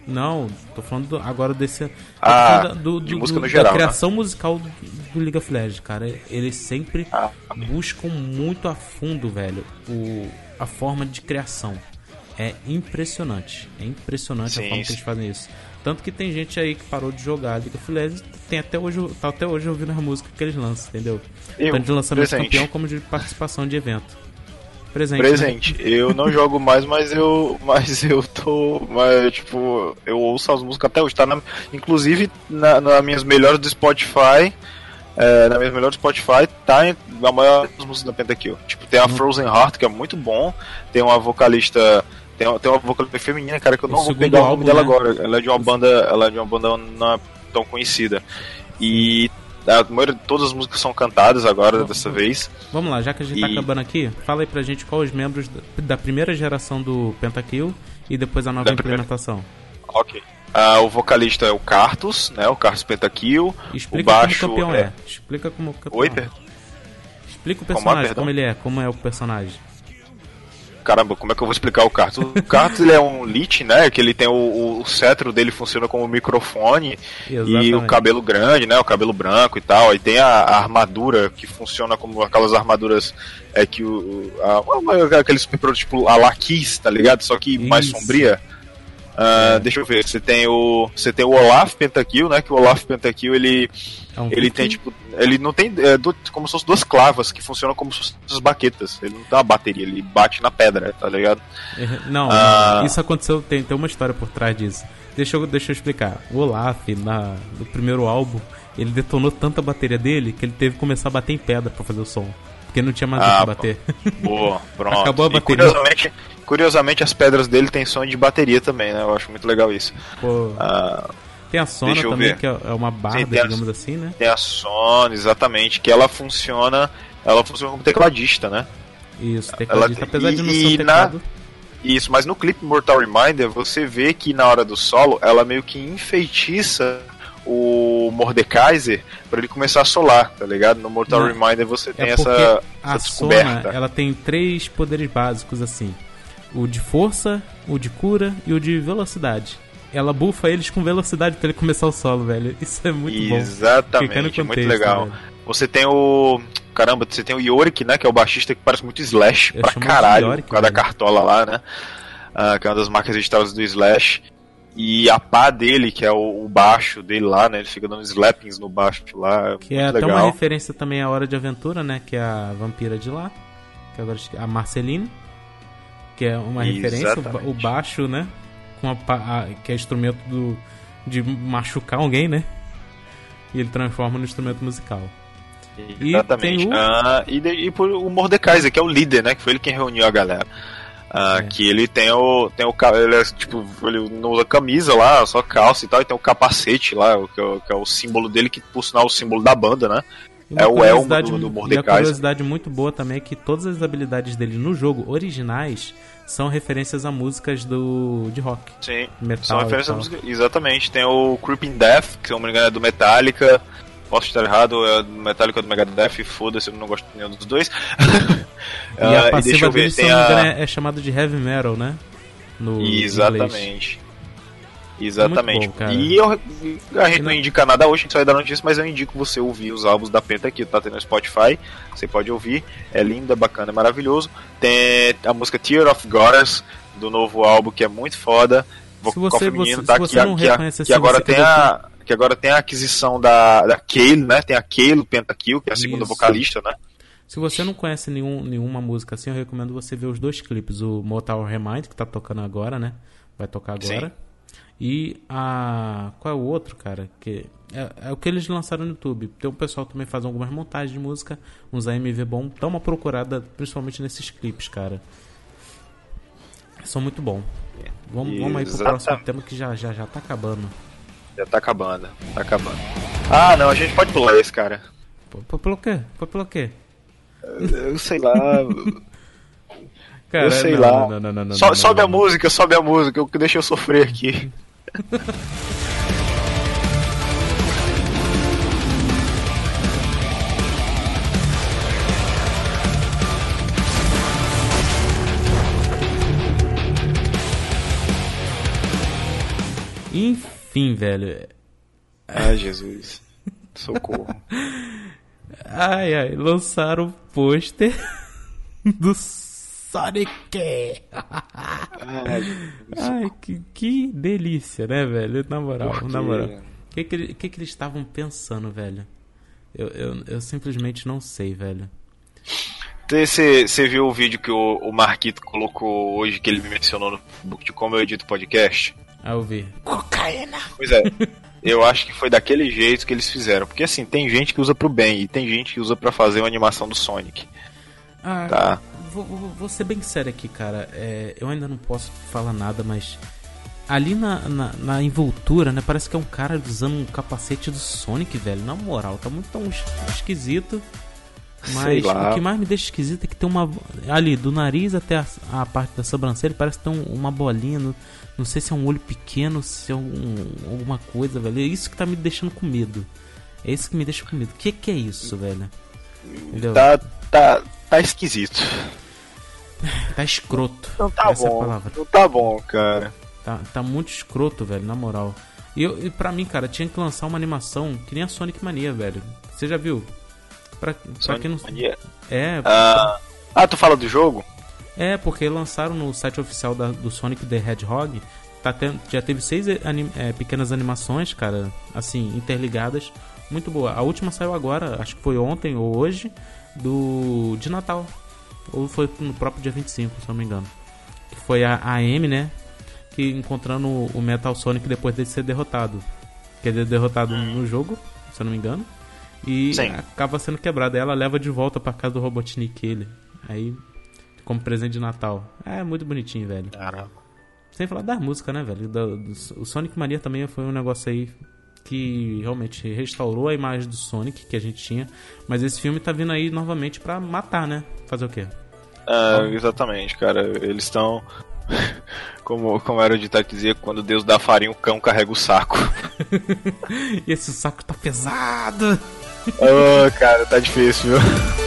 Não, tô falando do- agora desse. tô Ah, falando do, de do- música no geral, Da né? criação musical do, do League of Legends, cara. Eles sempre Ah. buscam muito a fundo, velho, o, a forma de criação. É impressionante. É impressionante Sim, a forma que sim. eles fazem isso. Tanto que tem gente aí que parou de jogar League of Legends, tem até hoje, tá até hoje ouvindo as músicas que eles lançam, entendeu? Eu, Tanto de lançamento de presente. campeão como de participação de evento. Presente. Presente. Eu não [laughs] jogo mais, mas eu. Mas eu tô. Mas, tipo, eu ouço as músicas até hoje. Tá na, inclusive, na, nas minhas melhores do Spotify. É, nas minhas melhores do Spotify, tá em, a maior das músicas da Pentakill. Tipo, tem a Hum. Frozen Heart, que é muito bom. Tem uma vocalista. Tem, tem uma vocalista feminina, cara, que eu O não vou segundo pegar o nome dela né? agora. Ela é de uma banda. Ela é de uma banda não tão conhecida. E a maioria, todas as músicas são cantadas agora, Vamos- dessa vez. Vamos lá, já que a gente tá E- acabando aqui, fala aí pra gente quais os membros da, primeira geração do Pentakill e depois a nova Da primeira- implementação. Ok. Ah, o vocalista é o Cartus, né? O Cartus Pentakill. Explica o baixo como o campeão é. é. Explica como o campeão Oi, é. per... Explica o Como é, personagem, perdão? como ele é, como é o personagem. Caramba, como é que eu vou explicar o Cartus? O Cartus ele é um Lich, né? Que ele tem o, o cetro dele funciona como microfone e Exatamente. o cabelo grande, né? O cabelo branco e tal. Aí tem a, a armadura que funciona como aquelas armaduras é que o, a, aquele super tipo a Lakis, tá ligado? Só que mais Isso. sombria. É. Deixa eu ver, você tem o você tem o Olaf Pentakill, né? Que o Olaf Pentakill ele É um Ele tem, tipo, ele não tem, é, du- como se fossem duas clavas que funcionam como se fossem duas baquetas. Ele não tem uma bateria, ele bate na pedra, tá ligado? Não, Ah. não, isso aconteceu, tem, tem uma história por trás disso. Deixa eu, deixa eu explicar. O Olaf, na, no primeiro álbum, ele detonou tanta bateria dele que ele teve que começar a bater em pedra pra fazer o som. Porque não tinha mais Ah, o que pô. bater. Boa, pronto. [laughs] Acabou a E bateria. curiosamente, curiosamente, as pedras dele tem som de bateria também, né? Eu acho muito legal isso. Pô, Ah, tem a Sona também, ver. que é é uma barda, tem a- digamos assim, né? tem a Sony, exatamente, que ela funciona. Ela funciona como tecladista, né? Isso, tecladista, Ela- apesar de não e- ser um e teclado. Isso, mas no clipe Mortal Reminder, você vê que na hora do solo, ela meio que enfeitiça o Mordekaiser pra ele começar a solar, tá ligado? No Mortal Não, Reminder você tem É essa, essa a Sona, descoberta. ela tem três poderes básicos assim. O de força, o de cura e o de velocidade. Ela bufa eles com velocidade pra ele começar o solo, velho. Isso é muito bom. Fica no Exatamente, muito legal. velho. Você tem o. Caramba, você tem o Yorick, né? Que é o baixista que parece muito Slash Eu pra caralho, Yorick, por causa da velho. cartola lá, né? Ah, que é uma das marcas registradas do Slash. E a pá dele, que é o, o baixo dele lá, né? Ele fica dando slappings no baixo lá. Que é até legal. uma referência também à Hora de Aventura, né? Que é a vampira de lá. Que agora esque- a Marceline. Que é uma referência, o o baixo, né? Com a, a- que é instrumento do, de machucar alguém, né? E ele transforma no instrumento musical. E Exatamente. tem o- Ah, e, e por o Mordekaiser, que é o líder, né? Que foi ele quem reuniu a galera. Ah, É. Que ele tem o. Tem o ele é, tipo, ele não usa camisa lá, só calça e tal, e tem o capacete lá, que é o, que é o símbolo dele, que por sinal é o símbolo da banda, né? É o elmo do- do E a Mordecai. curiosidade muito boa também é que todas as habilidades dele no jogo originais são referências a músicas do de rock. Sim. Metal São referências tal. música. Exatamente. Tem o Creeping Death, que se eu não me engano é do Metallica. Posso estar errado, é do Metallica ou do Megadeth, foda-se, eu não gosto de nenhum dos dois. [laughs] E Ah, a deixa passiva eu ver, dele, tem a- é, é chamado de heavy metal, né? No inglês. Exatamente. Exatamente. Muito bom, cara. e eu, a gente não indica nada hoje, a gente só vai dar notícia, mas eu indico você ouvir os álbuns da Penta aqui, tá tendo no Spotify, você pode ouvir, é lindo, é bacana, é maravilhoso. Tem a música Tear of Goddess, do novo álbum, que é muito foda. Se você- você- tá? se você que, não reconhece que agora tem a que agora tem a aquisição da, da Kale, né? Tem a Kale Pentakill, que é a segunda Isso. vocalista, né? Se você não conhece nenhum, nenhuma música assim, eu recomendo você ver os dois clipes. O Mortal Remind, que tá tocando agora, né? Vai tocar agora. E a. Qual é o outro, cara? Que é, é o que eles lançaram no YouTube. Tem o pessoal também faz algumas montagens de música, uns AMV bom. Dá uma procurada, principalmente nesses clipes, cara. São muito bom. Vamos, vamos aí pro próximo tema que já, já, já tá acabando. Já tá acabando, tá acabando. Ah, não, a gente pode pular esse, cara. Pelo quê? Pelo quê? Eu sei lá. Cara, eu sei não, lá. não, não, não, não, So- não, sobe a música, sobe a música, eu- deixa eu sofrer aqui. Enfim, velho. Ai, Jesus. Socorro. [laughs] Ai, ai, lançaram o pôster [laughs] do Sonic. Ai, que, que delícia, né, velho? Na moral, na moral. O que, que, que, que eles estavam pensando, velho? Eu, eu, eu simplesmente não sei, velho. Você viu o vídeo que o, o Marquito colocou hoje, que ele me mencionou no Facebook de como eu edito podcast? Ah, eu vi. Pois é. [laughs] Eu acho que foi daquele jeito que eles fizeram. Porque assim, tem gente que usa pro bem e tem gente que usa pra fazer uma animação do Sonic. Ah, Tá. vou, vou- vou ser bem sério aqui, cara. É, eu ainda não posso falar nada, mas. Ali na, na, na envoltura, né? Parece que é um cara usando um capacete do Sonic, velho. Na moral, tá muito tão es- esquisito. Mas o que mais me deixa esquisito é que tem uma. Ali, do nariz até a, a parte da sobrancelha, parece que tem um- uma bolinha. No, não sei se é um olho pequeno, se é um, alguma coisa, velho. É isso que tá me deixando com medo. É isso que me deixa com medo. O que, que é isso, velho? Entendeu? Tá, tá, tá esquisito. Tá escroto. Não tá Essa é bom. palavra. Não tá bom, cara. Tá, tá muito escroto, velho, na moral. E, eu, e pra mim, cara, tinha que lançar uma animação que nem a Sonic Mania, velho. Você já viu? Pra, pra quem não. Mania. É, Ah, ah, tu fala do jogo? É, porque lançaram no site oficial da- do Sonic the Hedgehog. Tá tendo, já teve seis anim- eh, pequenas animações, cara, assim, interligadas. Muito boa. A última saiu agora, acho que foi ontem ou hoje, do de Natal. Ou foi no próprio dia 25, se não me engano. Que foi a a Amy, né? Que encontrando o- Metal Sonic depois dele ser derrotado. Que ele é derrotado no jogo, se eu não me engano. E Sim. acaba sendo quebrada. Ela leva de volta pra casa do Robotnik ele. Aí, como presente de Natal. É muito bonitinho, velho. Caramba. Sem falar da música, né, velho? Do- do- o Sonic Mania também foi um negócio aí que realmente restaurou a imagem do Sonic que a gente tinha. Mas esse filme tá vindo aí novamente pra matar, né? Fazer o quê? É, exatamente, cara. Eles estão. [laughs] Como, como era o ditado que dizia, quando Deus dá farinha, o cão carrega o saco. [laughs] E esse saco tá pesado! Ô, cara, tá difícil, viu? [laughs]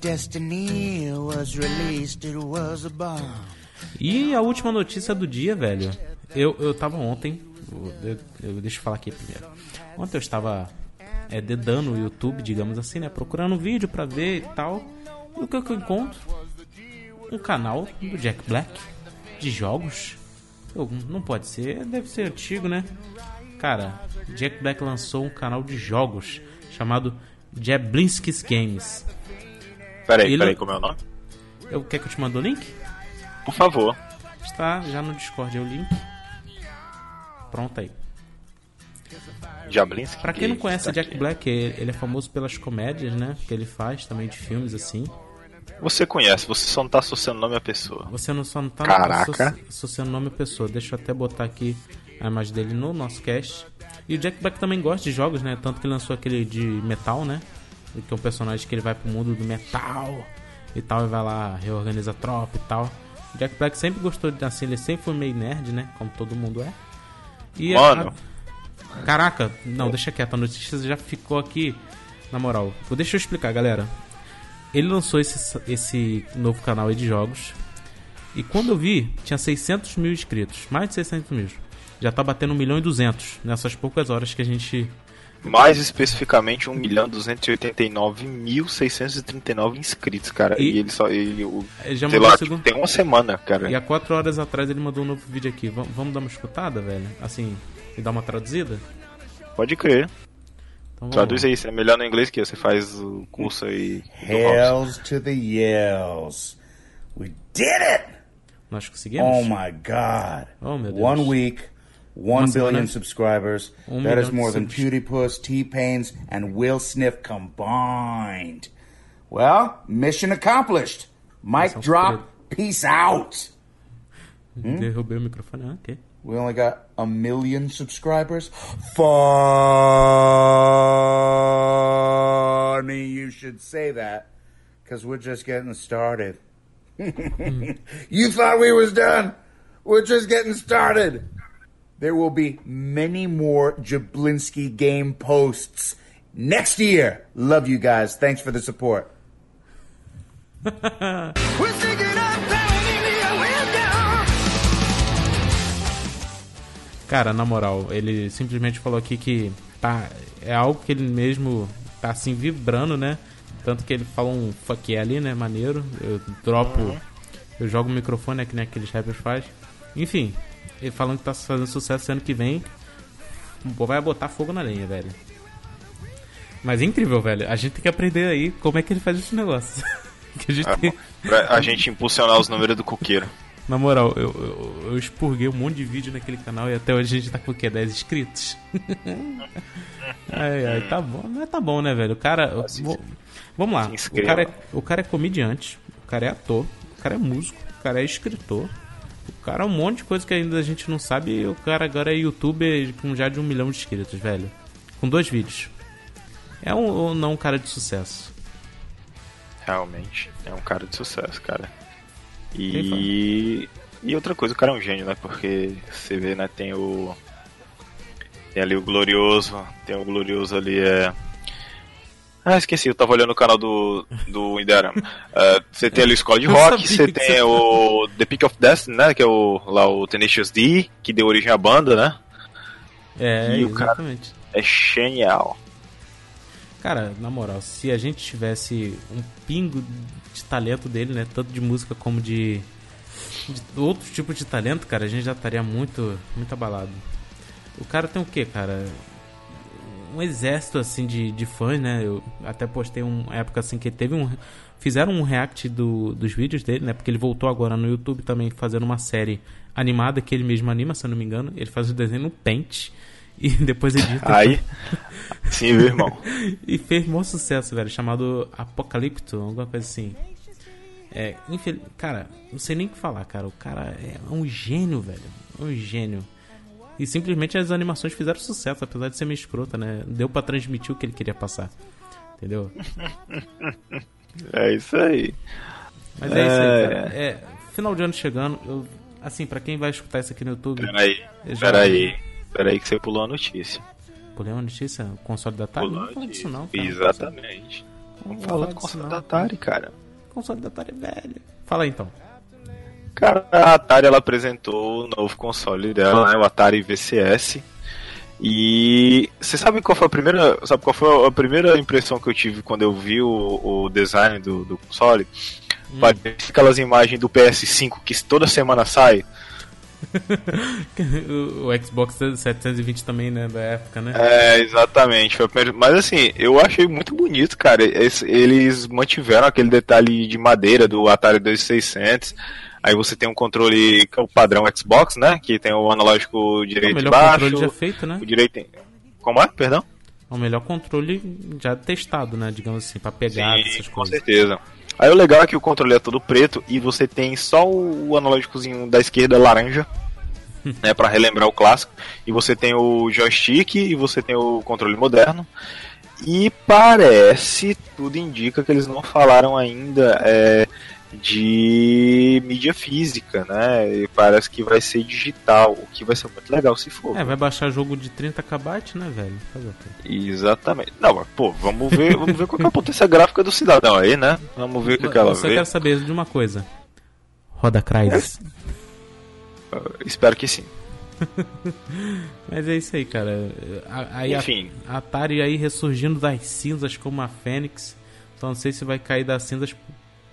destiny was released, it was a bomb. E a última notícia do dia, velho. Eu, eu tava ontem. Eu, eu- deixa eu falar aqui primeiro. Ontem eu estava é, dedando o YouTube, digamos assim, né? Procurando um vídeo pra ver e tal. E o que, que eu encontro? Um canal do Jack Black de jogos. Eu- não pode ser, deve ser antigo, né? Cara, Jack Black lançou um canal de jogos chamado Jablinski's Games. Peraí, Ele- peraí, como é o nome? Eu, quer que eu te mande o link? Por favor. Está já no Discord é o link. Pronto aí. Jablinski. Pra quem não conhece tá Jack aqui. Black, ele é famoso pelas comédias, né? Que ele faz também de filmes assim. Você conhece, você só não tá associando o nome à pessoa. Você não só não tá Caraca. associ- associando nome à pessoa. Deixa eu até botar aqui a imagem dele no nosso cast. E o Jack Black também gosta de jogos, né? Tanto que lançou aquele de metal, né? Que é um personagem que ele vai pro mundo do metal e tal, e vai lá, reorganiza a tropa e tal. Jack Black sempre gostou de assim, ele sempre foi meio nerd, né? Como todo mundo é. E a- Mano. a- Caraca, não, deixa quieto, a notícia já ficou aqui. Na moral, deixa eu explicar, galera. Ele lançou esse, esse novo canal aí de jogos. E quando eu vi, tinha 600 mil inscritos. Mais de 600 mil. Já tá batendo 1 milhão e 200 nessas poucas horas que a gente. Mais especificamente 1.289.639 inscritos, cara. E- E, ele só. Ele, o, Ele já sei mandou lá, o segundo. tem uma semana, cara. E há 4 horas atrás ele mandou um novo vídeo aqui. Vam- vamos dar uma escutada, velho? Assim, e dar uma traduzida? Pode crer. Então Traduz aí, é melhor no inglês que você faz o curso aí. Hells to the yells. We did it! Nós conseguimos? Oh my god. Oh, meu Deus. One week, one semana. billion subscribers. Um that is more than subs. PewDiePus, T-Pains, and Will Sniff combined. Well, mission accomplished. Mic drop. Peace out. [laughs] Derrubei o microfone. Ah. We only got a million subscribers. Funny you should say that, because we're just getting started. [laughs] you thought we was done? We're just getting started. There will be many more Jablinski game posts next year. Love you guys. Thanks for the support. [laughs] Cara, na moral, ele simplesmente falou aqui que tá, é algo que ele mesmo tá assim vibrando, né? Tanto que ele falou um fuck yeah ali, né? Maneiro. Eu dropo, eu jogo o microfone, né? Que nem aqueles rappers faz. Enfim, ele falando que tá fazendo sucesso ano que vem. Vai botar fogo na lenha, velho. Mas é incrível, velho. A gente tem que aprender aí como é que ele faz esse negócio. [laughs] que a gente É, tem... pra a gente impulsionar os números do coqueiro. Na moral, eu, eu, eu expurguei um monte de vídeo naquele canal e até hoje a gente tá com o quê? 10 inscritos? [laughs] ai, ai, tá bom. Mas tá bom, né, velho? O cara. vou- vamos lá. O cara, é, o cara é comediante, o cara é ator, o cara é músico, o cara é escritor. O cara um monte de coisa que ainda a gente não sabe e o cara agora é youtuber com já de um milhão de inscritos, velho. Com dois vídeos. É um ou não um cara de sucesso? Realmente. É um cara de sucesso, cara. E. E outra coisa, o cara é um gênio, né? Porque você vê, né? Tem o. Tem ali o Glorioso. Tem o Glorioso ali, é. Ah, esqueci, eu tava olhando o canal do, do Inderam. É, você tem ali o Escola [laughs] de Eu Rock, você tem você- o The Peak of Destiny, né? Que é o, lá o Tenacious D, que deu origem à banda, né? É, E exatamente. É genial. Cara, na moral, se a gente tivesse um pingo de talento dele, né? Tanto de música como de, de outro tipo de talento, cara, a gente já estaria muito, muito abalado. O cara tem o que, cara? Um exército assim de, de fãs, né? Eu até postei uma época assim que teve um. Fizeram um react do, dos vídeos dele, né? Porque ele voltou agora no YouTube também fazendo uma série animada que ele mesmo anima, se eu não me engano. Ele faz o desenho no Paint [laughs] e depois edita. Aí. Sim, meu irmão. [laughs] e fez um sucesso, velho, chamado Apocalipto, alguma coisa assim. É, infel... cara, não sei nem o que falar, cara. O cara é um gênio, velho. Um gênio. E simplesmente as animações fizeram sucesso, apesar de ser meio escrota, né? Deu pra transmitir o que ele queria passar. Entendeu? É isso aí. Mas é, isso aí, cara. É, final de ano chegando. Eu, assim, pra quem vai escutar isso aqui no YouTube. Peraí, já- peraí. Peraí que você pulou a notícia. Pulei uma notícia? O console da Atari? Pulou Não a fala disso, não. notícia. Cara. Exatamente. Não Vamos vou falar disso, do console não. da Atari, cara. O console da Atari é velho. Fala aí então. Cara, a Atari ela apresentou o novo console dela, né, o Atari VCS. E você sabe qual foi a primeira, sabe qual foi a primeira impressão que eu tive quando eu vi o, o design do, do console? Hum. Parece aquelas imagens do PS5 que toda semana sai. [laughs] o, Xbox 720 também, né? Da época, né? É, exatamente. Mas assim, eu achei muito bonito, cara. Eles mantiveram aquele detalhe de madeira do Atari 2600. Aí você tem um controle que é o padrão Xbox, né? Que tem o analógico É o direito e melhor baixo. controle já feito, né? O direito. Como é? Perdão? É o melhor controle já testado, né? Digamos assim, pra pegar essas com coisas. certeza. Aí o legal é que o controle é todo preto e você tem só o analógicozinho da esquerda laranja, [laughs] né, para relembrar o clássico. E você tem o joystick e você tem o controle moderno. E parece, tudo indica que eles não falaram ainda é, de mídia física, né? E parece que vai ser digital, o que vai ser muito legal se for. É, vai baixar jogo de 30 KB, né, velho? Exatamente. Não, mas pô, vamos ver, vamos ver qual é a potência gráfica do cidadão aí, né? Vamos ver o que, que ela Eu só vê. quero saber de uma coisa. Roda Crysis. [laughs] Espero que sim. [laughs] Mas é isso aí, cara. A- Aí a- Enfim. a Atari aí ressurgindo das cinzas como a Fênix. Só não sei se vai cair das cinzas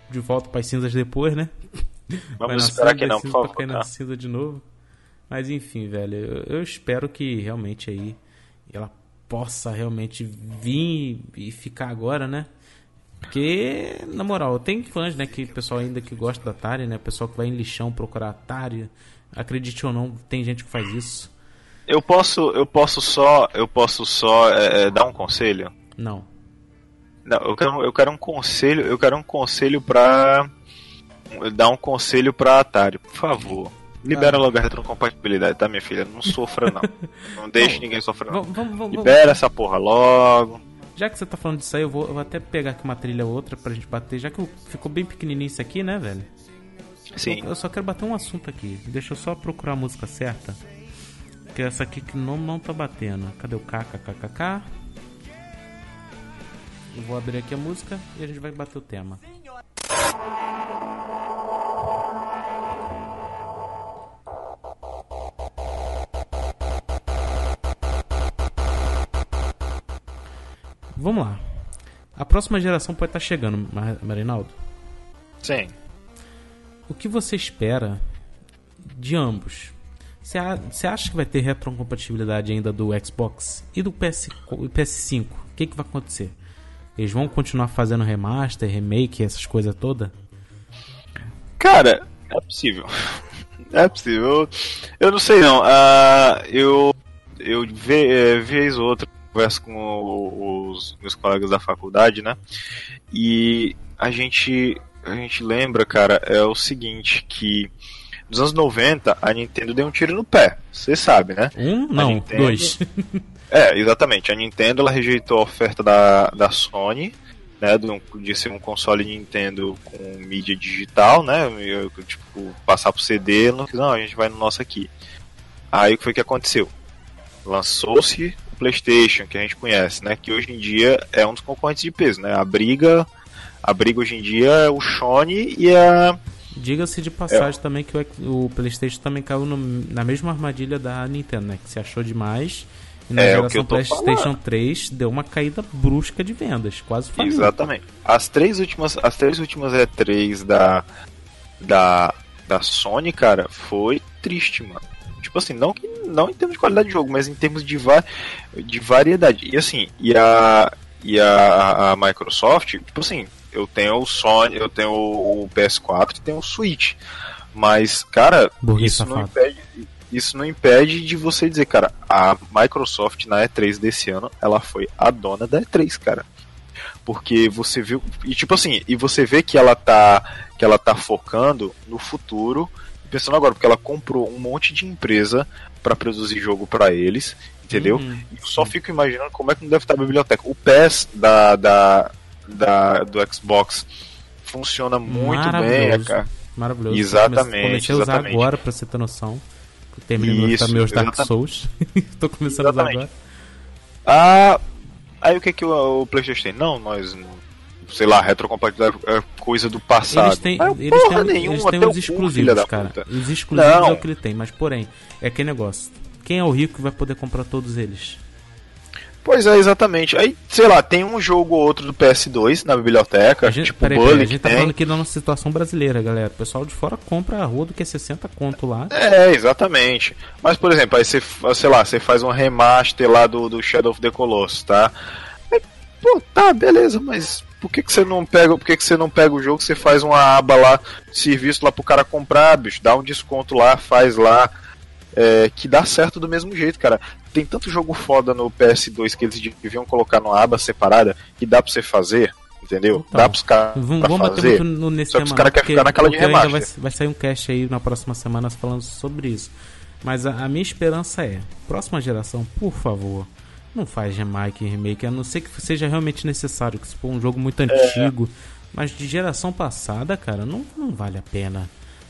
de volta para as cinzas depois, né? Vamos esperar que não, por favor. tá? na cinza de novo. Mas enfim, velho, eu, eu espero que realmente aí ela possa realmente vir e ficar agora, né? Porque, na moral, tem fãs, né, que pessoal ainda que gosta da Atari, né? Pessoal que vai em lixão procurar Atari. Acredite ou não, tem gente que faz isso. Eu posso, eu posso só, eu posso só é, é, dar um conselho. Não. Não, eu quero, eu quero um conselho, eu quero um conselho pra dar um conselho pra Atari, por favor. Libera logo a retrocompatibilidade, tá, minha filha? Não sofra não. [laughs] Não deixe ninguém sofrer não. Vamos, vamos, vamos, Libera essa porra logo. Já que você tá falando disso aí, eu vou, eu vou até pegar aqui uma trilha ou outra pra gente bater. Já que eu- ficou bem pequenininho isso aqui, né, velho? Sim. Eu só quero bater um assunto aqui. Deixa eu só procurar a música certa. Que é essa aqui que não, não tá batendo. Cadê o KKKKK? Eu vou abrir aqui a música e a gente vai bater o tema. Vamos lá. A próxima geração pode estar chegando, Mar- Marinaldo. Sim. O que você espera de ambos? Você acha que vai ter retrocompatibilidade ainda do Xbox e do PS, co- PS5? O que, que vai acontecer? Eles vão continuar fazendo remaster, remake, essas coisas todas? Cara, é possível. É possível. Eu não sei não. Ah, eu eu ve, é, vez ou outra converso com os meus colegas da faculdade, né? E a gente a gente lembra, cara, é o seguinte que nos anos 90 a Nintendo deu um tiro no pé. Você sabe, né? Um? Não, Nintendo- dois. [laughs] É, exatamente. A Nintendo ela rejeitou a oferta da, da Sony, né, de, um- de ser um console Nintendo com mídia digital, né, tipo, passar pro CD, não, não, a gente vai no nosso aqui. Aí o que foi que aconteceu? Lançou-se o PlayStation, que a gente conhece, né, que hoje em dia é um dos concorrentes de peso, né, a briga, a briga hoje em dia é o Sony e a... Diga-se de passagem também que o, o PlayStation também caiu no- na mesma armadilha da Nintendo, né? Que se achou demais E na É, o que geração PlayStation falando. 3 deu uma caída brusca de vendas, quase faliu. Exatamente. As três últimas, as três últimas E3 da, da, da Sony, cara, foi triste, mano. Tipo assim, não, que- não em termos de qualidade de jogo, mas em termos de, va de variedade. E assim, e a, e a, a Microsoft, tipo assim, eu tenho o Sony, eu tenho o PS4 e tenho o Switch. Mas, cara, Burguês isso não, safado. impede, isso não impede de você dizer, cara, a Microsoft na E3 desse ano, ela foi a dona da E3, cara. Porque você viu. E tipo assim, e você vê que ela tá. Que ela tá focando no futuro. Pensando agora, porque ela comprou um monte de empresa para produzir jogo para eles. Entendeu? Uhum, E eu só fico imaginando como é que não deve estar a biblioteca. O PES da, da, da, do Xbox funciona muito bem, Maravilhoso. cara. Maravilhoso. Exatamente, Comecei a usar exatamente. agora, pra você ter noção. Terminei Isso, meus Dark exatamente. Souls. [laughs] Tô começando a usar Exatamente. agora. Ah, aí o que que o, o PlayStation tem? Não, nós. Sei lá, retrocompatibilidade é coisa do passado. Eles têm, eles porra têm, nenhuma, eles têm os exclusivos, cara. Os exclusivos Não. é o que ele tem, mas porém, é aquele negócio. Quem é o rico que vai poder comprar todos eles? Pois é, exatamente. Aí, sei lá, tem um jogo ou outro do PS2 na biblioteca, A gente, tipo peraí, Bully a gente tá tem. falando aqui da nossa situação brasileira, galera. O pessoal de fora compra a rua do que é 60 conto lá. É, exatamente. Mas, por exemplo, aí você, sei lá, você faz um remaster lá do, do Shadow of the Colossus, tá? Aí, pô, tá, beleza, mas por que, que você não pega, por que, que você não pega o jogo, você faz uma aba lá, serviço lá pro cara comprar, bicho, dá um desconto lá, faz lá, é, que dá certo do mesmo jeito, cara. Tem tanto jogo foda no PS2 que eles deviam colocar numa aba separada que dá pra você fazer, entendeu? Então, dá pros caras Vamos, vamos bater fazer. muito nesse Só que os caras querem ficar naquela de ainda vai, vai sair um cast aí na próxima semana falando sobre isso. Mas a, a minha esperança é, próxima geração, por favor, não faz remake e remake, a não ser que seja realmente necessário, que se for um jogo muito antigo. Mas de geração passada, cara, não, não vale a pena.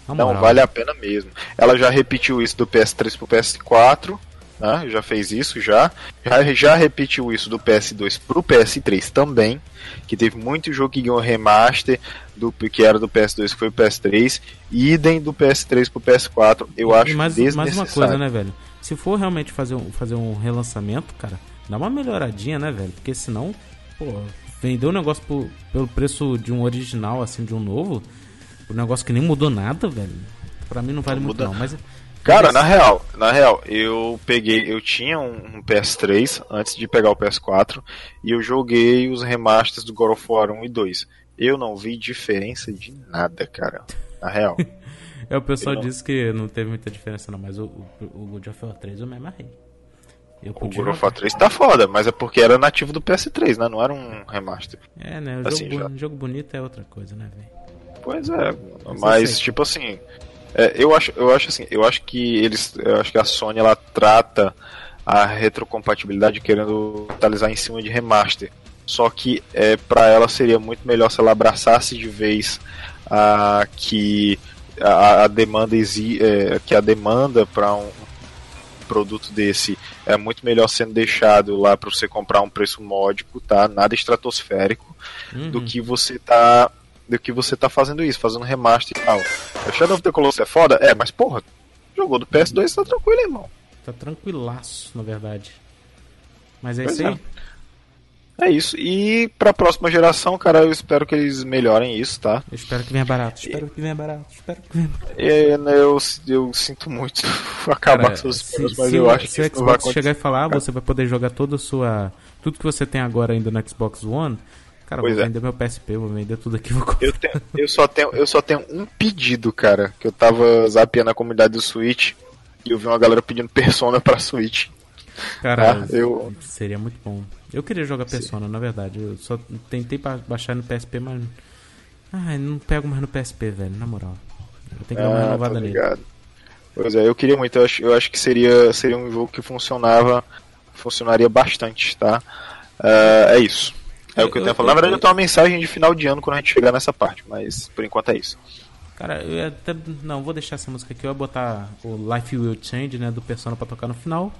Não vale a pena mesmo. Ela já repetiu isso do PS3 pro PS4, né? Já fez isso já. já. Já repetiu isso do PS2 pro PS3 também. Que teve muito jogo que ganhou remaster do que era do PS2 que foi pro PS3. Idem do PS3 pro PS4. Eu acho E mais, desnecessário. mais uma coisa, né, velho? Se for realmente fazer um, fazer um relançamento, cara, dá uma melhoradinha, né, velho? Porque senão, pô, vender um negócio por- pelo preço de um original, assim, de um novo, um negócio que nem mudou nada, velho. Pra mim não vale Não muito, muda. não. Mas, Cara, na real, na real, eu peguei, eu tinha um, um PS3 antes de pegar o PS4 e eu joguei os remasters do God of War 1 e 2. Eu não vi diferença de nada, cara. Na real. [laughs] É, o pessoal Eu não- disse que não teve muita diferença, não. Mas o, o, o God of War 3 eu me amarrei. Eu O God of War 3 tá foda, mas é porque era nativo do PS3, né? Não era um remaster. É, né? O assim, jogo, já. jogo bonito é outra coisa, né, velho? Pois é, Mas mas tipo assim, é, eu acho, eu acho assim, eu acho que eles, eu acho que a Sony ela trata a retrocompatibilidade querendo atualizar em cima de remaster. Só que é para ela seria muito melhor se ela abraçasse de vez a que a, a demanda exi, é, que a demanda para um produto desse é muito melhor sendo deixado lá para você comprar um preço módico, tá? Nada estratosférico do Uhum. que você tá do que você tá fazendo isso, fazendo remaster e tal. O Shadow of the Colossus é foda? É, mas porra, jogou do PS2 tá tranquilo, irmão. Tá tranquilaço, na verdade. Mas é Pois isso é. aí. É isso. E pra próxima geração, cara, eu espero que eles melhorem isso, tá? Eu espero que venha barato, espero que venha barato, espero que venha barato. E, né, eu, eu sinto muito [laughs] acabar Cara, com seus se, planos, mas se eu o, acho se que o não vai Xbox chegar e falar, você vai poder jogar toda a sua. Tudo que você tem agora ainda no Xbox One. Cara, Pois vou é. vender meu PSP, vou vender tudo aqui, vou. Eu, tenho, eu, só tenho, eu só tenho um pedido, cara. Que eu tava zapeando a comunidade do Switch e eu vi uma galera pedindo Persona pra Switch. Cara, Ah, eu- seria muito bom. Eu queria jogar Persona, na verdade. Eu só tentei ba- baixar no PSP, mas. Ai, não pego mais no PSP, velho, na moral. Eu tenho que dar uma Ah, renovada tô nele. Pois é, eu queria muito. Eu acho, eu acho que seria, seria um jogo que funcionava, funcionaria bastante, tá? Ah, é isso. É o que eu tenho a falar. Na verdade, eu tenho uma mensagem de final de ano quando a gente chegar nessa parte, mas por enquanto é isso. Cara, eu até. Não, vou deixar essa música aqui. Eu ia botar o Life Will Change, né? Do Persona pra tocar no final.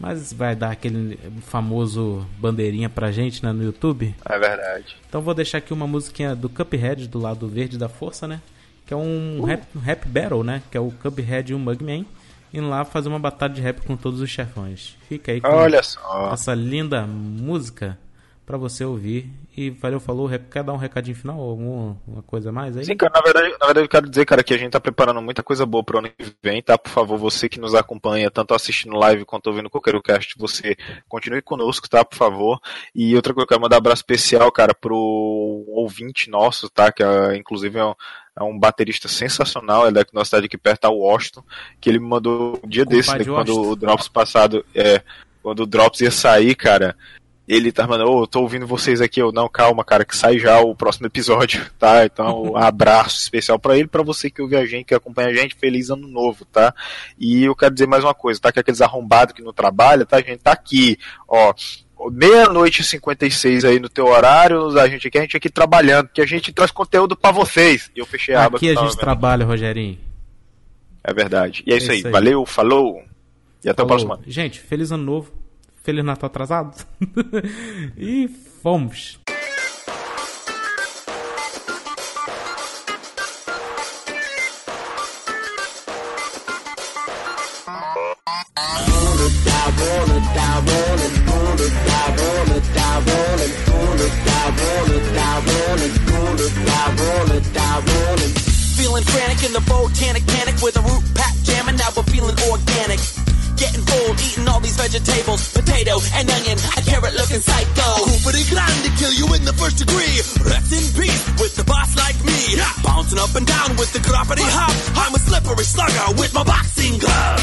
Mas vai dar aquele famoso bandeirinha pra gente, né? No YouTube. É verdade. Então vou deixar aqui uma musiquinha do Cuphead, do lado verde da força, né? Que é um rap, um rap battle, né? Que é o Cuphead e o Mugman. indo lá fazer uma batalha de rap com todos os chefões. Fica aí com Olha só. essa linda música pra você ouvir. E valeu, falou. Quer dar um recadinho final ou alguma uma coisa a mais aí? Sim, cara, na verdade, na verdade eu quero dizer, cara, que a gente tá preparando muita coisa boa pro ano que vem, tá? Por favor, você que nos acompanha, tanto assistindo live quanto ouvindo qualquer cast, você continue conosco, tá? Por favor. E outra coisa, eu quero mandar um abraço especial, cara, pro ouvinte nosso, tá? Que é, inclusive é um, é um baterista sensacional, ele é da nossa cidade aqui perto, tá? O Washington, que ele me mandou um dia desse, né, Compadre quando o Drops passado, é, quando o Drops ia sair, cara, ele tá mandando, ô, eu tô ouvindo vocês aqui, eu, não, calma, cara, que sai já o próximo episódio, [laughs] tá? Então, um abraço especial pra ele, pra você que ouve a gente, que acompanha a gente, feliz ano novo, tá? E eu quero dizer mais uma coisa, tá? Que aqueles arrombados que não trabalham, tá? A gente tá aqui, ó, meia-noite e 56 aí no teu horário, a gente aqui, a gente aqui trabalhando, que a gente traz conteúdo pra vocês. E eu fechei a aba Aqui a gente vendo. trabalha, Rogerinho. É verdade. E é isso, É aí. isso aí. valeu, falou, e até o Falou. próximo ano. Gente, feliz ano novo. Feliz Natal atrasado. [laughs] e fomos. In the volcanic panic with a root pack jamming. Now we're feeling organic. Getting bold, eating all these vegetables, and onion, a carrot looking psycho. Pretty grande, kill you in the first degree. Rest in peace with the boss like me. Bouncing up and down with the groppity hop. I'm a slippery slugger with my boxing gloves.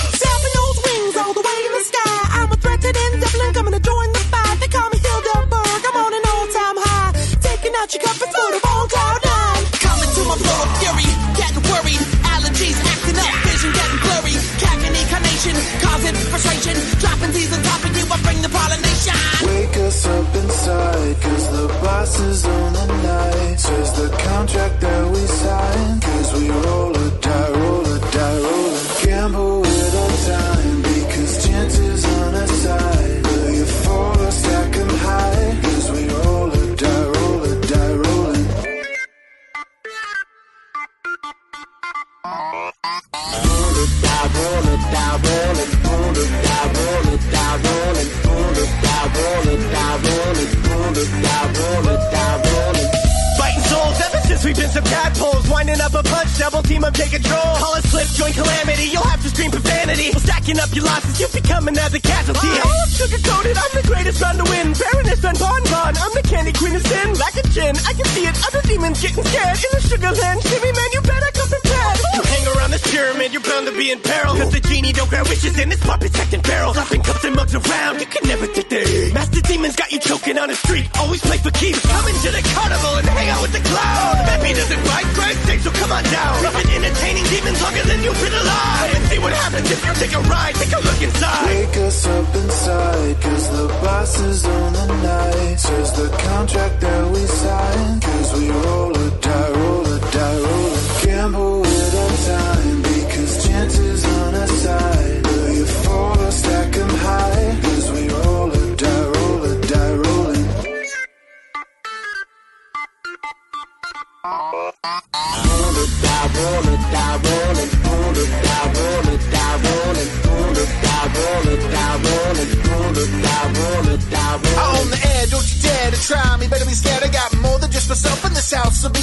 Puppet's acting. Dropping cups and mugs around, you can never get there. Master demons got you choking on the street. Always play for keeps. Come into the carnival and hang out with the clown. Happy doesn't bite, Christ sake, so come on down. We've been entertaining demons longer than you've been alive. And see what happens if you take a ride, take a look inside. Wake us up inside, cause the boss is on the night. Says the contract that we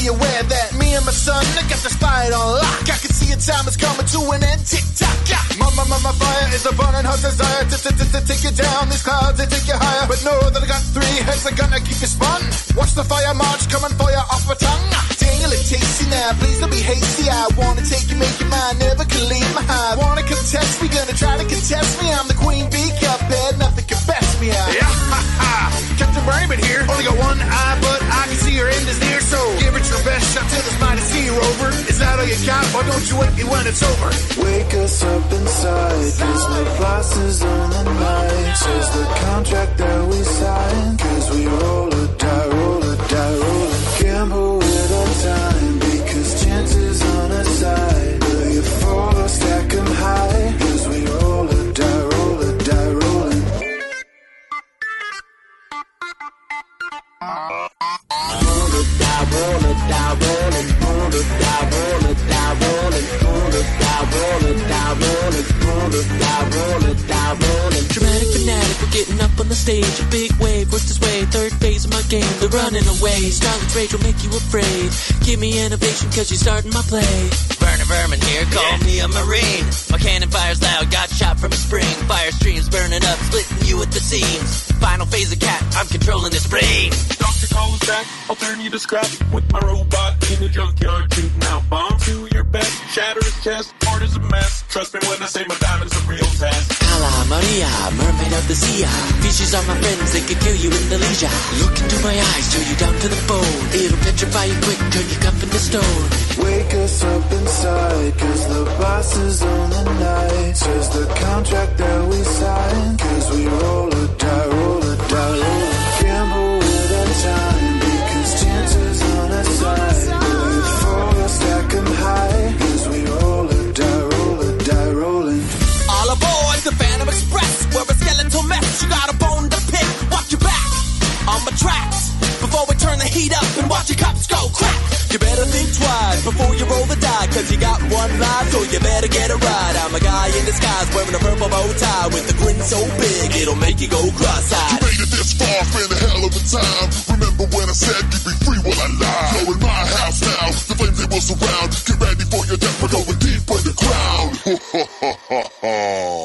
aware that me and my son, I got the spite on lock. I can see a time is coming to an end. Tick tock, yeah. My, my, fire is a burning hot desire to, to, to, to take you down. These clouds, they take you higher. But know that I got three heads that gonna keep you spun. Watch the fire march coming for you off my tongue. Dangle it tasty now, please don't be hasty. I wanna take you, make you mine, never can leave my high. Wanna contest me, gonna try to contest me. I'm the queen bee, cuphead, nothing can best me out. Yeah, ha, ha. Captain Raymond here. Only got one eye, That all you? Why don't you wait me when it's over? Wake us up inside, cause the boss is on the night. Says the contract that we signed, cause we roll a die, game. They're running away, Starlet's rage will make you afraid. Give me innovation, cause you're starting my play. Vernon Vermin here, call me a Marine. My cannon fires loud, got shot from a spring. Fire streams burning up, splitting you at the seams. Final phase of cat, I'm controlling this brain. Dr. Call is back, I'll turn you to scrap with my robot in the junkyard shooting out bombs to your back. Shatter his chest, heart is a mess. Trust me when I say my diamond's a real test. Kala Maria, mermaid of the sea. Fishes are my friends, they could kill you in the leisure. Look into my eyes, chill you down to the bone. It'll petrify you quick, turn your cup into stone. Wake us up inside, cause the boss is on the night. Says the contract that we signed, cause we roll a die, roll Heat up and watch your cups go crack. You better think twice before you roll the die, cause you got one life, so you better get it right. I'm a guy in disguise wearing a purple bow tie with a grin so big it'll make you go cross-eyed. You made it this far, been a hell of a time. Remember when I said you'd be free while I lied? You're in my house now, the flames they will surround. Get ready for your death, we're going deep underground. [laughs] Ha ha ha ha ha.